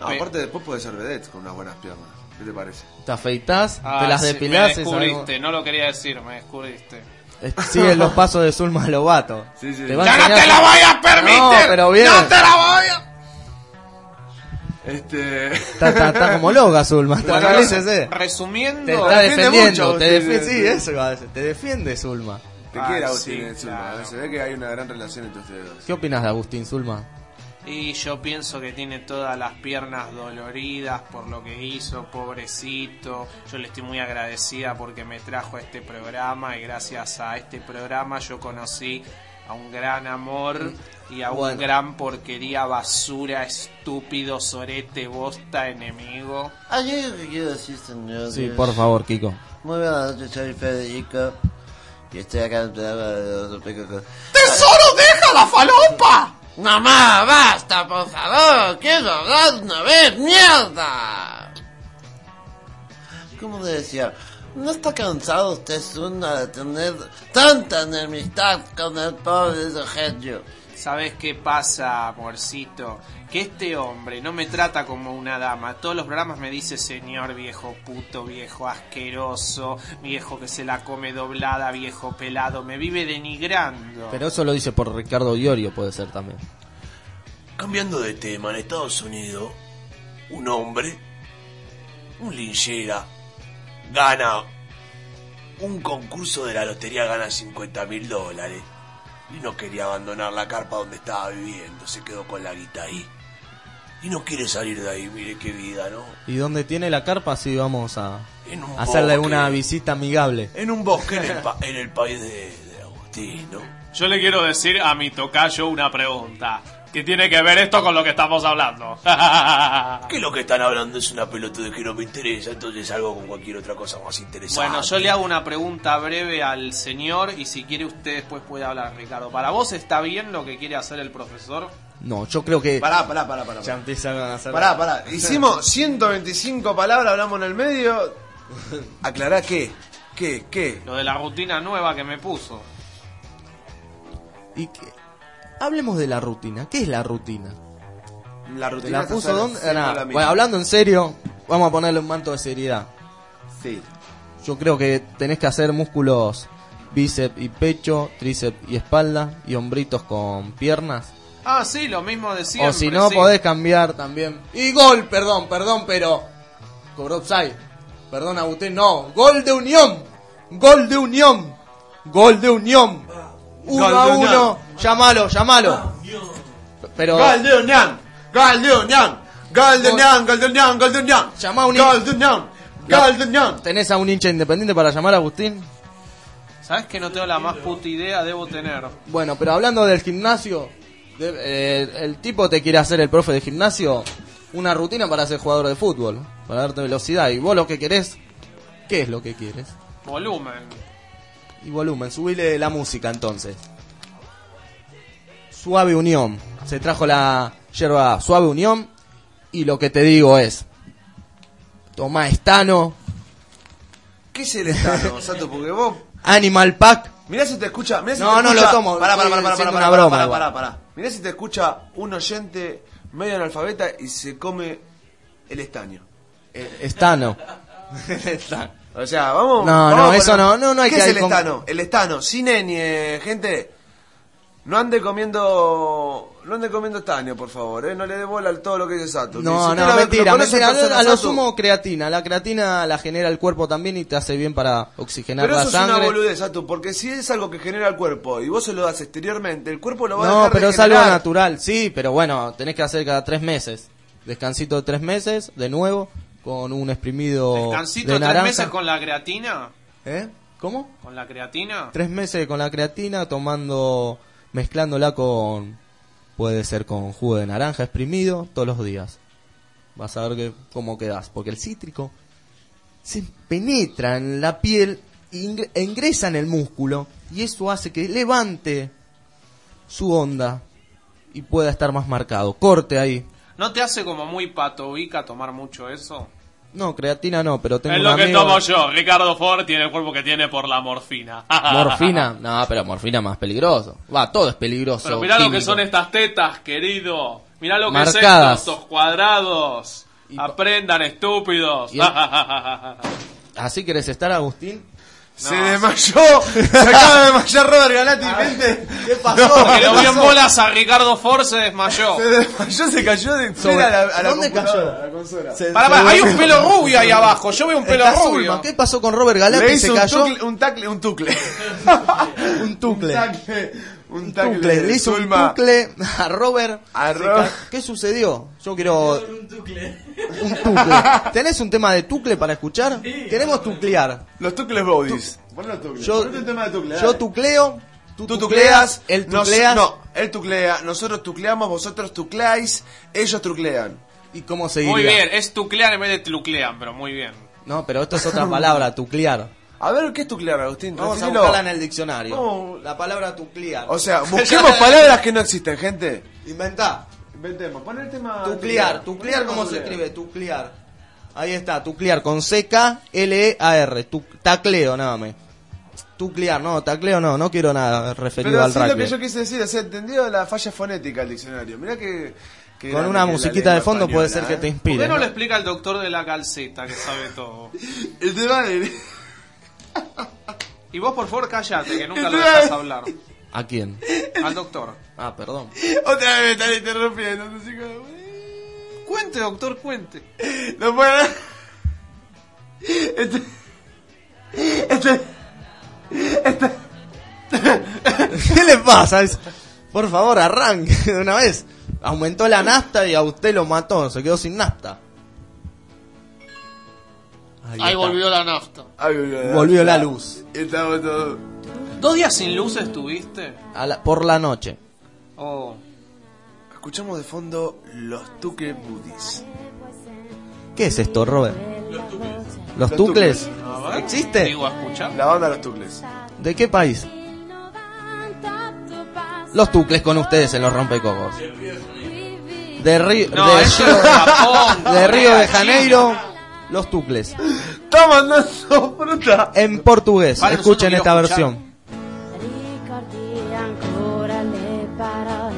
No, aparte después puede ser vedette con unas buenas piernas. ¿Qué te parece? Te afeitas, Ah, te las sí, depilás. me y descubriste, sabemos- no lo quería decir, me descubriste. Eh, Siguen los pasos de Zulma Lobato. Sí, sí. Te ¡Ya no te la voy a permitir! No, pero bien. ¡No te la voy a... Este. Está, está- está como loca, Zulma. Bueno, Tranquilícese. Resumiendo... Te está defiende defendiendo. mucho, te defiende, sí, eso. Te defiende, Zulma. Te Ah, quiere Agustín en Zulma, claro. ¿eh? Se ve que hay una gran relación entre ustedes dos. ¿Qué opinas de Agustín Zulma? Y yo pienso que tiene todas las piernas doloridas por lo que hizo, pobrecito. Yo le estoy muy agradecida porque me trajo a este programa y gracias a este programa yo conocí a un gran amor y a Bueno. un gran porquería, basura, estúpido, sorete, bosta, enemigo. Hay algo que quiero decir, señor. Sí, por favor, Kiko. Muy buenas noches, soy Federico. Y estoy acá en el programa de Otro Peco con- ¡Tesoro, deja la falopa! Mamá, basta, por favor. Quiero hablar una vez, mierda. ¿Cómo le decía? ¿No está cansado usted, Zuna, de tener tanta enemistad con el pobre Rogelio? ¿Sabes qué pasa, amorcito? Que este hombre no me trata como una dama. Todos los programas me dice señor viejo puto, viejo asqueroso, viejo que se la come doblada, viejo pelado. Me vive denigrando. Pero eso lo dice por Ricardo Iorio, puede ser también. Cambiando de tema, en Estados Unidos, un hombre, un linchera, gana un concurso de la lotería, gana 50 mil dólares. Y no quería abandonar la carpa donde estaba viviendo, se quedó con la guita ahí. Y no quiere salir de ahí, mire qué vida, ¿no? ¿Y dónde tiene la carpa? Sí, vamos a En un hacerle bosque. una visita amigable. En un bosque en el, pa- en el país de, de Agustín, ¿no? Yo le quiero decir a mi tocayo una pregunta. ¿Qué tiene que ver esto con lo que estamos hablando? Que lo que están hablando es una pelota que no me interesa, entonces algo con cualquier otra cosa más interesante. Bueno, yo le hago una pregunta breve al señor y si quiere usted después puede hablar, Ricardo. ¿Para vos está bien lo que quiere hacer el profesor? No, yo creo que Pará, pará, pará, pará. ya a hacer... Pará, pará. Hicimos 125 palabras, hablamos en el medio. Aclará qué. ¿Qué? ¿Qué? Lo de la rutina nueva que me puso. Y que- Hablemos de la rutina. ¿Qué es la rutina? La ¿Te rutina la puso dónde? la bueno, hablando en serio, vamos a ponerle un manto de seriedad. Sí. Yo creo que tenés que hacer músculos bíceps y pecho, tríceps y espalda y hombritos con piernas. Ah, sí, lo mismo de siempre. o si no, sí. podés cambiar también. Y gol, perdón, perdón, pero. Cobró offside. Perdón, Agustín, no. Gol de Unión. Gol de Unión. Gol de Unión. Uno a uno. Unión. Llamalo, llamalo. Pero. Gol de Unión. Gol de Unión. Gol de Unión. Gol de Unión. Gol de Unión. Llama a un Gol de Unión. Gol de Unión. ¿Tenés a un hincha independiente para llamar a Agustín? ¿Sabes que no tengo la más puta idea? Debo tener. Bueno, pero hablando del gimnasio, de- eh, el tipo te quiere hacer el profe de gimnasio una rutina para ser jugador de fútbol, para darte velocidad. Y vos lo que querés, ¿qué es lo que quieres? Volumen. Y volumen, subile la música entonces. Suave Unión, se trajo la yerba Suave Unión y lo que te digo es, toma estano, ¿Qué es el estano, Sato? Porque vos. Animal Pack. Mirá si te escucha. Mirá si No, te no escucha- lo tomo, Pará, pará, pará, pará, pará, una broma pará, pará, pará. Mirá si te escucha un oyente medio analfabeta y se come el estaño. Estano. O sea, vamos. No, vamos no, eso no, no, no hay ¿Qué que es el con- estano? El estano, sin ñ, gente. No ande comiendo. No ande comiendo estaño, por favor, ¿eh? No le dé bola a todo lo que dice Sato. No, no, mentira, mentira. A lo sumo creatina. La creatina la genera el cuerpo también y te hace bien para oxigenar Pero la eso es una sangre. boludez, Sato, porque si es algo que genera el cuerpo y vos se lo das exteriormente, el cuerpo lo va a No, dejar de pero es algo natural, sí, pero bueno, tenés que hacer cada tres meses. Descansito de tres meses, de nuevo, con un exprimido ¿Descansito de tres naranja. meses con la creatina? ¿Eh? ¿Cómo? ¿Con la creatina? Tres meses con la creatina, tomando, mezclándola con, puede ser con jugo de naranja exprimido, todos los días. Vas a ver que, cómo quedás, porque el cítrico se penetra en la piel e ingresa en el músculo y eso hace que levante su onda y pueda estar más marcado. Corte ahí. ¿No te hace como muy patovica tomar mucho eso? No, creatina no, pero tengo Es un lo que amigo- tomo yo. Ricardo Ford tiene el cuerpo que tiene por la morfina. Morfina, no, pero morfina más peligroso. Va, todo es peligroso. Pero mirá lo que químico. son estas tetas, querido. Mirá lo que Marcadas. es estos cuadrados. Aprendan, estúpidos. Y el- ¿Así querés estar, Agustín? Se desmayó, se acaba de desmayar Robert Galati, gente. ¿Qué Porque lo vio en bolas a Ricardo Ford, se desmayó. Se desmayó, se cayó de frente a la, a la ¿Dónde computadora, cayó? a la consola. Pará, pará, hay un pelo rubio ahí abajo. Yo veo un pelo Está rubio. ¿Qué pasó con Robert Galati? Le ¿Se hizo un cayó? tucle, un tacle, un tucle. Un tucle. Un tacle, un tacle. Tucle. Le hizo un Zulma. tucle a Robert. A Robert. ¿Qué sucedió? Yo quiero... Un tucle. ¿Tenés un tema de tucle para escuchar? Queremos tuclear. Los tucles bodies. Ponle los tucles. Yo, un tema de tucle. yo tucleo, tú, Tú tucleas, él tuclea. no, él tuclea, nosotros tucleamos, vosotros tucleáis, ellos tuclean. ¿Y cómo se diría? Muy bien, es tuclean en vez de tluclean, pero muy bien. No, pero esto es otra palabra, tuclear. A ver, ¿qué es tuclear, Agustín? Vamos a Definilo. buscarla en el diccionario. ¿Cómo? La palabra tuclear. O sea, busquemos palabras que no existen, gente. Inventá. Inventemos. Pon el tema. Tuclear, tuclear, ¿cómo se escribe? Tuclear. Ahí está, tuclear, con C-K-L-E-A-R. Tacleo, nada más. Tuclear, no, tacleo no, no quiero nada referido Pero al sí lo rugby. que yo quise decir, o sea, entendido la falla fonética del diccionario. Mirá que. que Con una musiquita de fondo puede española, ser que te ¿eh? ¿Por inspire. qué no ¿no? le explica al doctor de la calceta que sabe todo? El tema de. Y vos, por favor, callate, que nunca lo dejas de- hablar. ¿A quién? Al doctor. Ah, perdón. Otra vez me están interrumpiendo. no sé cómo. Cuente, doctor, cuente. No puedo. Este. Este. ¿Qué le pasa? Es- Por favor, arranque de una vez. Aumentó la nafta y a usted lo mató, se quedó sin nafta. Ahí, Ahí volvió la nafta. Ay, volvió Volvió la luz. Estamos todos. ¿Dos días sin luz estuviste? A la- por la noche. Oh. Escuchamos de fondo los Tuque Buddies. ¿Qué es esto, Robert? ¿Los Los tucles? A ver, ¿Existe? Digo, a escuchar. La banda de los Tucles. ¿De qué país? Los tucles con ustedes en los rompecocos. De, Río No, de, Japón. de Río de Janeiro, China. Los tucles. ¡Está mandando fruta! En portugués, Vale, escuchen esta versión. Ricordi ancora le parole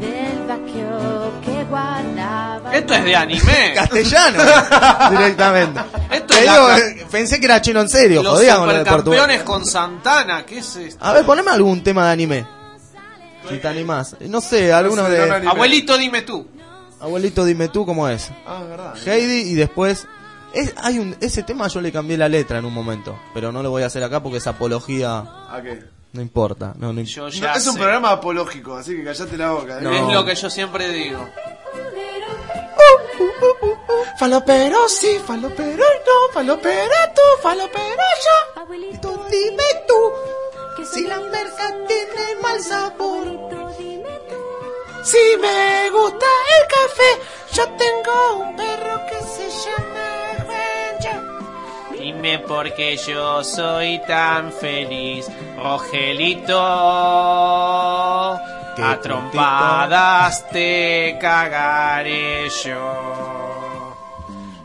del vecchio che guardava Esto es de anime. Castellano, directamente. Esto Te es digo, la- eh, pensé que era chino en serio, Los jodían con lo de portugués. supercampeones con Santana, ¿qué es esto? A ver, poneme algún tema de anime. Si te animás. No sé, algunos No sé, de... Abuelito, dime tú. Abuelito, dime tú cómo es. Ah, es verdad. Heidi y después... Es, hay un, ese tema yo le cambié la letra en un momento, pero no lo voy a hacer acá porque es apología, ¿A qué? no importa. No, no, Yo No, ya es un programa apológico, así que callate la boca. ¿eh? No. Es lo que yo siempre digo. Falopero sí, falopero no, falopero tú, falopero yo. Abuelito, dime tú si la merca tiene mal sabor. Si me gusta el café, yo tengo un perro que se llama. Dime por qué yo soy tan feliz, Rogelito. A trompadas te cagaré yo.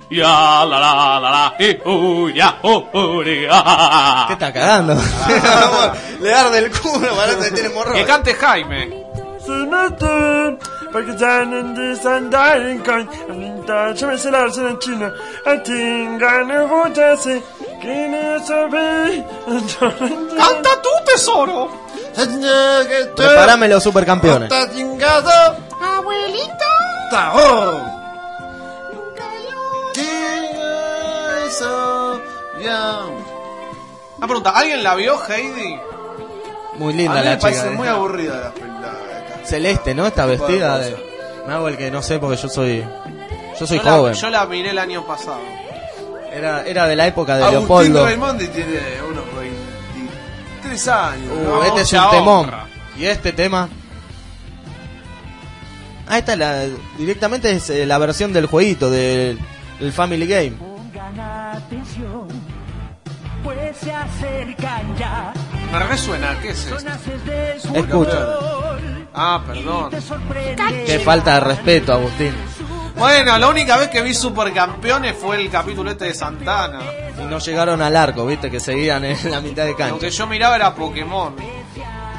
Ya la la la la, eh, uh, ya, uh, ya. ¿Qué está cagando? le arde el culo, parece que tiene morro. Que cante Jaime. Se meten porque ya no desandaren con Anita, yo me sé la versión en chino. Atinga no votase, que no sabe. ¡Canta tú, tesoro! Preparame los supercampeones. Está chingado. Abuelito, ya. Una pregunta, ¿alguien la vio, Heidi? Muy A linda mí me la parece chica. muy ¿eh? aburrida la película. Celeste, ¿no? Está vestida de... Me hago el que no sé porque yo soy... Yo soy yo, la, joven. yo la miré el año pasado. Era, era de la época de Agustín Leopoldo. Raimondi tiene unos 23 años. Uh, ¿no? este es un temón. honra. Y este tema... Ah, esta es la, directamente es eh, la versión del jueguito, del, del Family Game. Pongan atención, pues se acercan ya. Me resuena, ¿qué es esto? Escucha. Ah, perdón. Qué falta de respeto, Agustín. Bueno, la única vez que vi Supercampeones fue el capítulo este de Santana. Y no llegaron al arco, viste, que seguían en la mitad de Lo cancha. que yo miraba era Pokémon.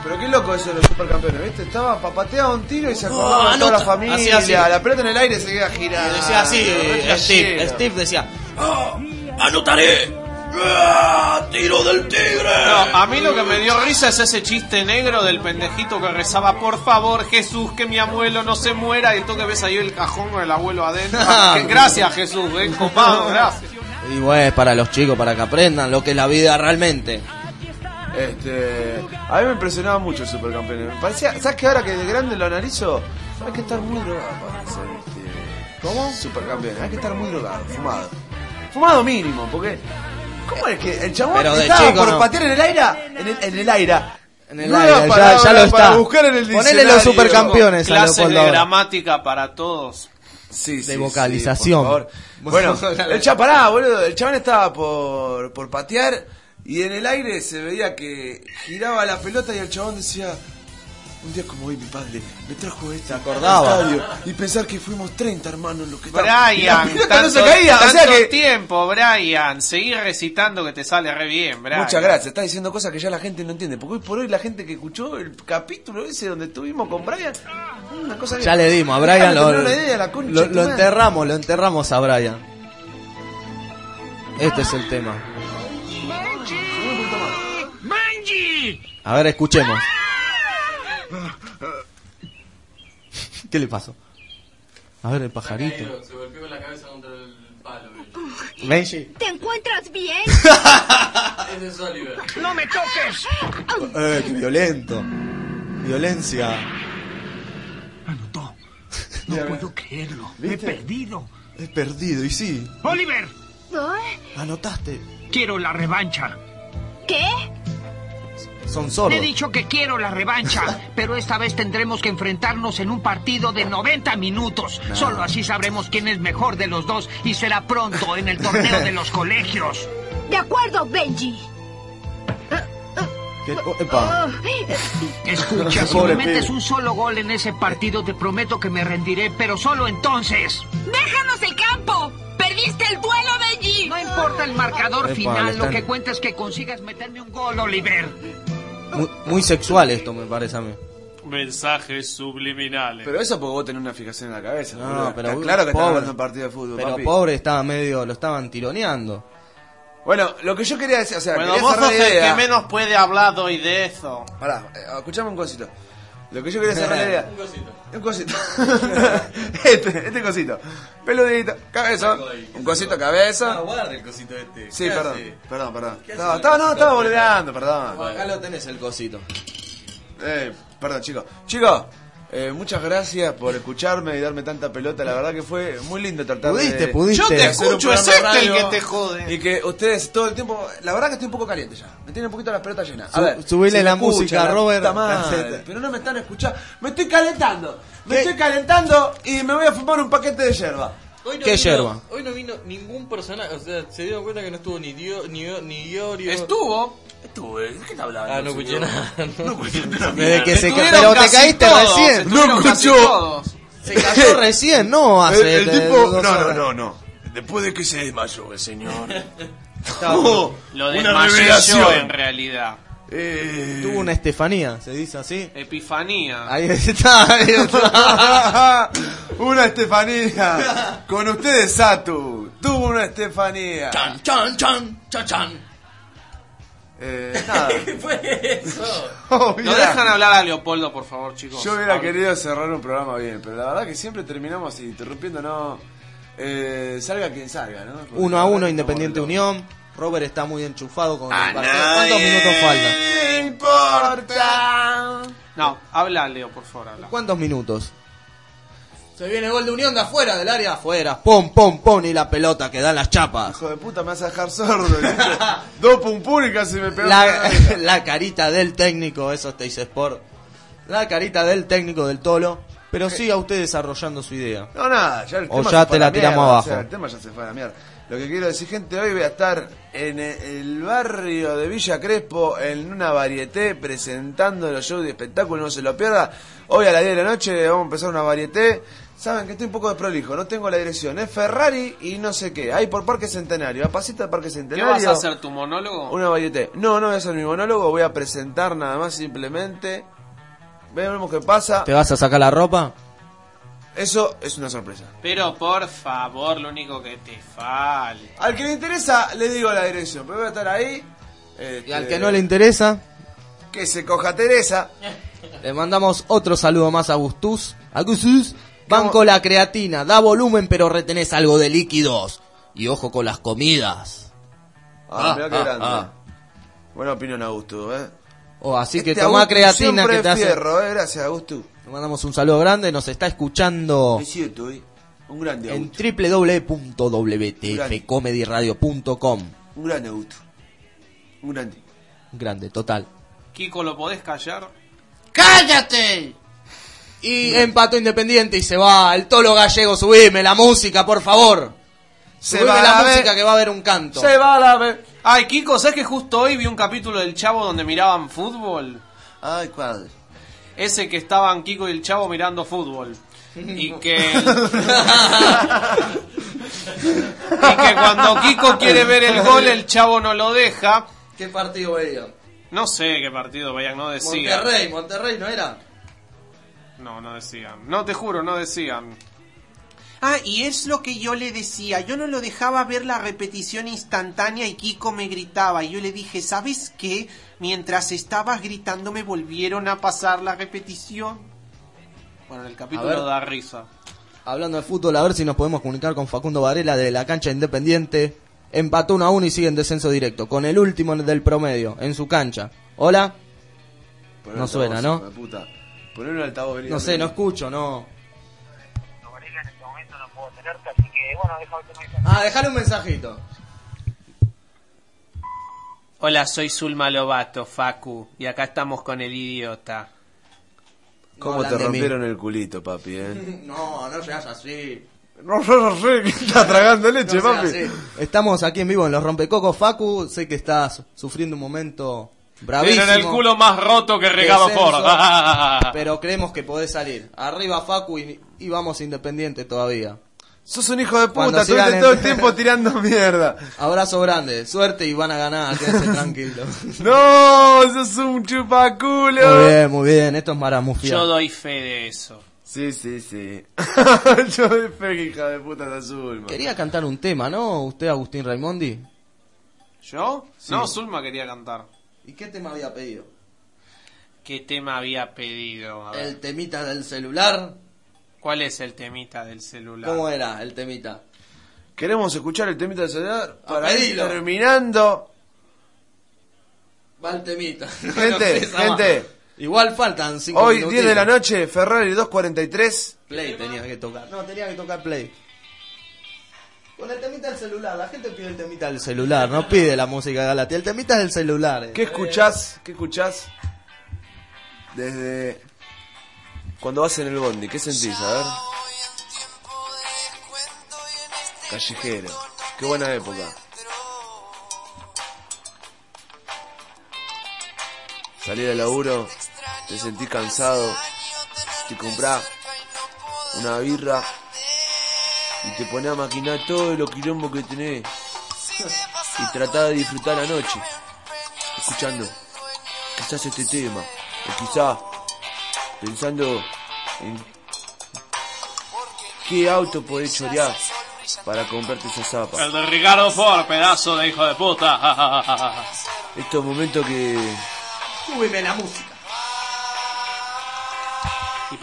Pero qué loco eso de los supercampeones, ¿viste? Estaba papateaba un tiro y se acordaba Oh, de toda la familia. Hacía así. La pelota en el aire se queda girando. Y decía así, Steve. Steve decía, "Ah, anotaré. Ah, tiro del tigre. No, a mí lo que me dio risa es ese chiste negro del pendejito que rezaba, por favor, Jesús, que mi abuelo no se muera. Y tú que ves ahí el cajón con el abuelo adentro. Gracias, Jesús, eh, copado, gracias. Y bueno, es para los chicos, para que aprendan lo que es la vida realmente. Este, a mí me impresionaba mucho el supercampeones. Me parecía, ¿sabes que ahora que de grande lo analizo? Hay que estar muy drogado para ser este. ¿Cómo? Supercampeones. Hay que estar muy drogado, fumado. Fumado mínimo, porque. ¿Cómo es que el chabón Pero de estaba chico por no. patear en el aire? En el, en el aire. En el Nueva aire, ya, palabra ya lo para está. buscar en el Ponele los diccionario. supercampeones a Clases Leopoldo de ahora. gramática para todos. Sí, sí, De sí, vocalización. por favor. Bueno, el cha- pará, boludo. El chabón estaba por, por patear y en el aire se veía que giraba la pelota y el chabón decía. Un día como hoy mi padre me trajo este acordaba. estadio", y pensar que fuimos 30 hermanos los que la Brian, tanto, no se caía, o sea tanto que tiempo, Brian. Seguí recitando que te sale re bien, Brian. Muchas gracias, estás diciendo cosas que ya la gente no entiende. Porque hoy por hoy la gente que escuchó el capítulo ese donde estuvimos con Brian, una cosa que- Ya le dimos a Brian, lo, idea, la lo- enterramos, lo enterramos a Brian. Este es el tema. A ver, escuchemos. ¿Qué le pasó? A ver, el pajarito. Se golpeó con la cabeza contra el palo. Benji. ¿Te encuentras bien? Ese es Oliver. ¡No me toques! Eh, qué violento. Violencia. No puedo creerlo. He perdido. He perdido, y sí. ¡Oliver! Anotaste. Quiero la revancha. ¿Qué? Son He sordos. dicho que quiero la revancha, pero esta vez tendremos que enfrentarnos en un partido de 90 minutos. Solo así sabremos quién es mejor de los dos y será pronto en el torneo de los colegios. De acuerdo, Benji. ¿Qué- oh, epa. Escucha, si me metes un solo gol en ese partido, te prometo que me rendiré, pero solo entonces. ¡Déjanos el campo! ¡Perdiste el duelo, Benji! No importa el marcador Epa, final, lo que cuenta es que consigas meterme un gol, Oliver. Muy, muy sexual esto, me parece a mí. Mensajes subliminales. Pero eso porque vos tenés una fijación en la cabeza. No, boludo. pero Está claro que pobre. hablando de un partido de fútbol. Pero papi. pobre estaba medio, lo estaban tironeando. Bueno, lo que yo quería decir, o sea, Bueno, vos sos el que menos puede hablar hoy de eso. Pará, eh, escuchame un cosito. Lo que yo quería saber era. Un cosito. Un cosito. este, este cosito. Peludito, cabeza. Un cosito, cabeza. No, guarda el cosito este. Sí, ¿Qué perdón, hace? perdón, perdón. ¿Qué Estaba, no, estaba boludeando, perdón. Acá lo tenés el cosito. Eh, perdón, chicos. Chicos, eh, muchas gracias por escucharme y darme tanta pelota. La verdad que fue muy lindo tratar Pudiste, de. pudiste. Yo te escucho, es este el que te jode. Y que ustedes todo el tiempo. La verdad que estoy un poco caliente ya. Me tienen un poquito las pelotas llenas. A Su- ver, subile la música, la Robert. madre, pero no me están escuchando. Me estoy calentando. Me estoy calentando y me voy a fumar un paquete de yerba. Hoy no ¿Qué vino- yerba? Hoy no vino ningún personaje, o sea, se dieron cuenta que no estuvo ni Dio, ni, ni Iorio. Estuvo. Estuve, ¿de qué está hablando? Ah, no escuché nada. No escuché Desde que se ca- Estuvieron pero te casi caíste todos, recién. estuvieron No casi escuchó. todos. Se cayó recién, no El, hace el eh, tipo. dos No, no, horas. no, no. Después de que se desmayó el señor. Tuvo- Lo Una desmayé yo revelación. en realidad. Eh, Tuvo una Estefanía, se dice así. Epifanía. Ahí está, ahí está. una Estefanía. Con ustedes, Satu. Tuvo una Estefanía. Chan, chan, chan, chan, chan. Eh, nada. ¿Qué fue eso? Oh, ¿No dejan hablar a Leopoldo, por favor, chicos? Yo hubiera querido cerrar un programa bien, pero la verdad que siempre terminamos interrumpiendo, no. Eh, salga quien salga, ¿no? Porque Uno a uno, Independiente Unión. Robert está muy enchufado con A el partido. ¿Cuántos minutos faltan? importa. No, habla, Leo, por favor, habla. ¿Cuántos minutos? Se viene gol de Unión de afuera, del área afuera. Pum, pum, pum, y la pelota que dan las chapas. Hijo de puta, me vas a dejar sordo. Dos pum pum y casi me pegó. La, la carita del técnico, eso es Teis Sport. La carita del técnico del Tolo. Pero siga usted desarrollando su idea. No, nada, ya el O tema ya se te la tiramos mierda, abajo. o sea, el tema ya se fue a la mierda. Lo que quiero decir, gente, hoy voy a estar en el barrio de Villa Crespo en una varieté presentando los shows de espectáculo, no se lo pierda. Hoy a las 10 de la noche vamos a empezar una varieté. Saben que estoy un poco de prolijo, no tengo la dirección. Es Ferrari y no sé qué. Ahí por Parque Centenario, a pasito de Parque ¿Qué Centenario. vas a hacer, tu monólogo? Una varieté. No, no voy a hacer mi monólogo, voy a presentar nada más simplemente. Veremos qué pasa. ¿Te vas a sacar la ropa? Eso es una sorpresa. Pero, por favor, lo único que te falta. Al que le interesa, le digo la dirección. Pero voy a estar ahí. este, Y al que no le interesa, Que se coja Teresa. le mandamos otro saludo más a Gustus. A Gustus. Banco la creatina, da volumen pero retenés algo de líquidos. Y ojo con las comidas. Ah, Ah, mirá qué ah, grande. ah. Buena opinión, Augusto, ¿eh? Oh, así que Este tomá Augusto creatina que te hace. fierro, ¿eh? Gracias, Augusto. Le mandamos un saludo grande, nos está escuchando Es cierto, ¿eh? Un grande, en Augusto. www.wtfcomedyradio.com. Un grande, Augusto. Un grande. Grande, total. Kiko, ¿lo podés callar? ¡Cállate! Y empató Independiente y se va. El tolo gallego, subime la música, por favor. Se subime va la a música que va a haber un canto. Se va a la ver. Ay, Kiko, ¿sabes que justo hoy vi un capítulo del Chavo donde miraban fútbol? Ay, cuál. Ese que estaban Kiko y el Chavo mirando fútbol. Y que... y que cuando Kiko quiere ver el gol, el Chavo no lo deja. ¿Qué partido veía? No sé qué partido veían, no decían. Monterrey, Monterrey, ¿no era? No, no decían. No, te juro, no decían. Ah, y es lo que yo le decía. Yo no lo dejaba ver la repetición instantánea y Kiko me gritaba. Y yo le dije, ¿sabes qué? Mientras estabas gritando me volvieron a pasar la repetición. Bueno, el capítulo ver. da risa. Hablando de fútbol, a ver si nos podemos comunicar con Facundo Varela de la cancha Independiente. Empató 1 a 1 y sigue en descenso directo, con el último del promedio, en su cancha. Hola. No suena, ¿no? Poné un altavoz, No sé, no escucho, no. Ah, dejale un mensajito. Hola, soy Zulma Lobato, Facu, y acá estamos con el idiota. ¿Cómo te rompieron el culito, papi, eh? No, no seas así. No, no sé, que está tragando leche, No seas papi. así. Estamos aquí en vivo en Los Rompecocos. Facu, sé que estás sufriendo un momento bravísimo. Tienen el culo más roto que Descenso, Ford. pero creemos que podés salir. Arriba Facu y, y vamos Independiente todavía. Sos un hijo de Cuando puta, estuviste en- todo el tiempo tirando mierda. Abrazo grande, suerte y van a ganar, quédense tranquilos. No, sos un chupaculo. Muy bien, muy bien, esto es maramufia. Yo doy fe de eso. Sí, sí, sí. Yo de fe, que hija de puta de azul, man. Quería cantar un tema, ¿no? ¿Usted, Agustín Raimondi? ¿Yo? Sí. No, Zulma quería cantar. ¿Y qué tema había pedido? ¿Qué tema había pedido? A ver. El temita del celular. ¿Cuál es el temita del celular? ¿Cómo era el temita? Queremos escuchar el temita del celular para ir terminando. Va el temita. Gente, No gente. más. Igual faltan 5 Hoy, 10 de la noche, Ferrari 243. Play tenía que tocar. No, tenía que tocar play. Con el temita del celular. La gente pide el temita del celular. No pide la música de Galatia. El temita es del celular. eh. ¿Qué escuchás? ¿Qué escuchás? Desde cuando vas en el bondi, ¿qué sentís? A ver. Callejero. Qué buena época. Salir del laburo, te sentís cansado, te comprás una birra y te pones a maquinar todo los quilombos que tenés y tratás de disfrutar la noche escuchando quizás este tema o quizás pensando en qué auto podés chorear para comprarte esa zapa. El de Ricardo Ford, pedazo de hijo de puta. Estos momentos que Súbeme la música.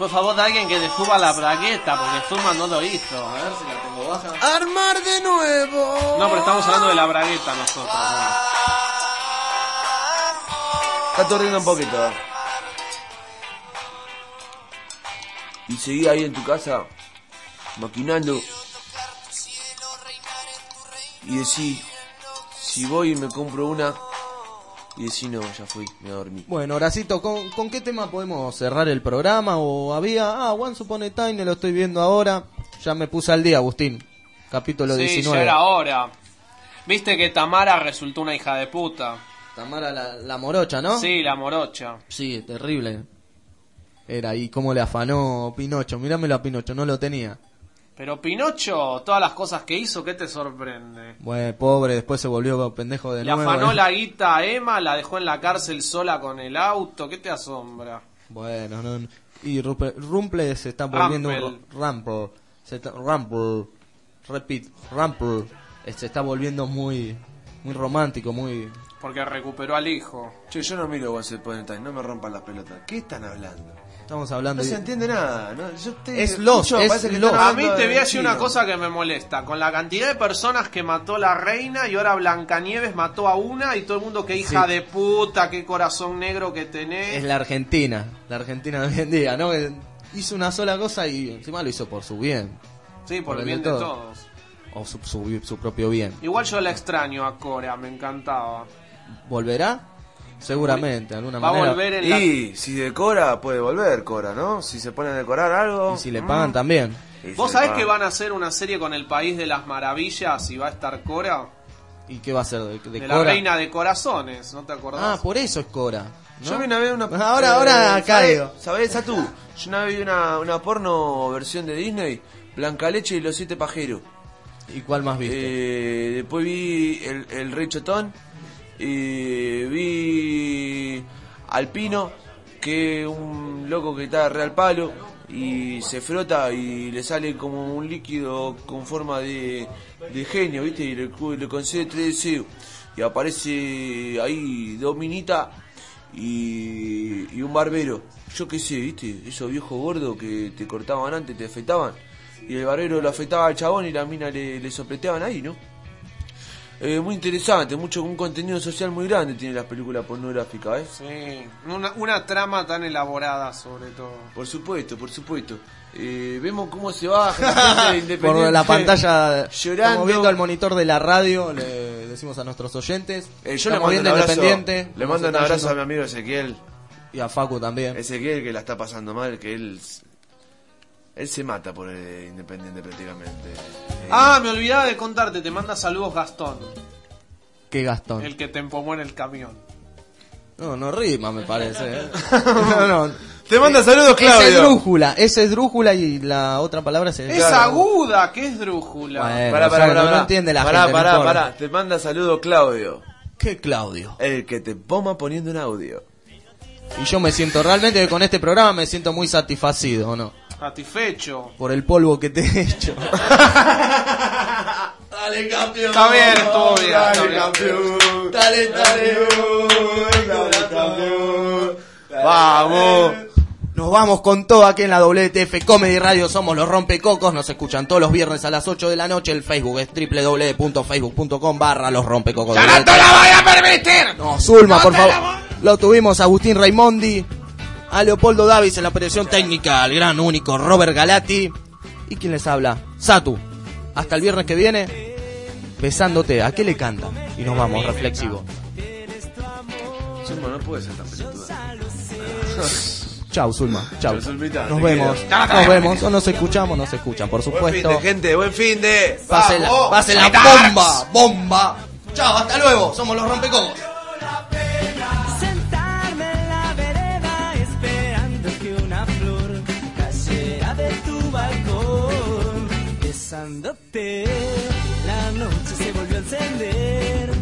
Por favor, de alguien que le suba la bragueta, porque Zuma no lo hizo. A ver si la tengo baja. Armar de nuevo. No, pero estamos hablando de la bragueta nosotros. ¿no? Está aturdiendo un poquito. Y seguí ahí en tu casa, maquinando. Y decí, si voy y me compro una. Y decí, no, ya fui, me dormí. Bueno, Horacito, ¿con, ¿con qué tema podemos cerrar el programa? ¿O había, ah, Once Upon a Time, lo estoy viendo ahora? Ya me puse al día, Agustín. Capítulo Sí, 19. ya era hora. Viste que Tamara resultó una hija de puta. Tamara la, la morocha, ¿no? Sí, la morocha. Sí, terrible. Era, y cómo le afanó Pinocho. Mirámelo a Pinocho, no lo tenía. Pero Pinocho, todas las cosas que hizo, ¿qué te sorprende? Bueno, pobre, después se volvió pendejo de Le nuevo. afanó la guita a Emma, la dejó en la cárcel sola con el auto, ¿qué te asombra? Bueno, no, no. y Rumple se está volviendo un Rumple. Rumple. Se está, Rumple. Repeat, Rumple. Eh, Se está volviendo muy muy romántico, muy Porque recuperó al hijo. Che, yo no miro Once Upon a Time, no me rompan las pelotas. ¿Qué están hablando? Estamos hablando No se de- entiende nada. ¿no? Yo te- Es escucho, es que A mí te voy a decir una cosa que me molesta. Con la cantidad de personas que mató la reina y ahora Blancanieves mató a una y todo el mundo que hija Sí. de puta, qué corazón negro que tenés. es la Argentina, la Argentina de hoy en día, ¿no? Que hizo una sola cosa y encima lo hizo por su bien. Sí, por el bien de todos. O su, su, su propio bien. Igual yo la extraño a Cora, me encantaba. ¿Volverá? Seguramente, de alguna Va a manera. volver en la... Y si decora, puede volver Cora, ¿no? Si se pone a decorar algo. Y si le pagan también. Y ¿Vos sabés pagan. que van a hacer una serie con el País de las Maravillas y va a estar Cora? ¿Y qué va a ser de, de De la Cora? Reina de Corazones, ¿no te acordás? Ah, por eso es Cora. ¿no? Yo vi una vez una. Ahora, ahora caigo. ¿sabés- ¿Sabés, Satu? Yo una vez vi una, una porno versión de Disney, Blanca Leche y los siete pajeros. ¿Y cuál más viste? Eh, después vi el, el Rey Chotón. Y vi Alpino, que es un loco que está re al palo. Y se frota y le sale como un líquido con forma de, de genio, ¿viste? Y le, le concede tres deseos. Y aparece ahí dos minitas y, y un barbero. Yo qué sé, ¿viste? Esos viejos gordos que te cortaban antes, te afeitaban. Y el barbero lo afeitaba al chabón y la mina le, le sopleteaban ahí, ¿no? Eh, muy interesante, mucho un contenido social muy grande tiene las películas pornográficas, ¿eh? Sí, una, una trama tan elaborada sobre todo. Por supuesto, por supuesto. Eh, vemos cómo se baja la gente Por independiente. la pantalla, llorando. estamos viendo al monitor de la radio, le decimos a nuestros oyentes. Eh, yo le mando un viendo abrazo, Independiente. le mando un abrazo a mi amigo Ezequiel. Y a Facu también. Ezequiel que la está pasando mal, que él él se mata por el Independiente prácticamente. Eh, Ah, me olvidaba de contarte, te manda saludos Gastón, Qué Gastón. el que te empomó en el camión. No, no rima, me parece. ¿eh? no, no. Te manda saludos, Esa Claudio. es drújula, esa es drújula y la otra palabra es... Es aguda, que es drújula. Bueno, Pará, o sea, pará, no, pará, no pará. entiende la Pará, gente. no pará, importa. pará. Te manda saludos Claudio. ¿Qué Claudio? El que te poma poniendo un audio. Y yo me siento, realmente que con este programa me siento muy satisfacido, ¿o no? Satisfecho. Por el polvo que te he hecho. dale, campeón. Está bien, estuvo bien. Dale, campeón. Dale, dale. Dale, campeón. Vamos. Nos vamos con todo aquí en la WTF Comedy Radio. Somos los Rompecocos. Nos escuchan todos los viernes a las 8 de la noche. El Facebook es www.facebook.com barra los Rompecocos. ¡Yo no te lo voy a permitir! No, Zulma, No por favor. la Lo tuvimos Agustín Raimondi, a Leopoldo Davis en la operación técnica, al gran único Robert Galati. ¿Y quién les habla? Satu. Hasta el viernes que viene, besándote. ¿A qué le canta? Y nos vamos, reflexivo. Zulma, no puede ser tan pelotuda. Chau, Zulma. Chau. Chau, Zulmita, Nos te vemos. quiero. Nos vemos. O nos escuchamos, nos escuchan, por Buen fin supuesto. de, gente, buen fin de. Pase la, ¡Vamos! pase la bomba, bomba. Chao, hasta luego. Somos los rompecocos. Besándote, la noche se volvió a encender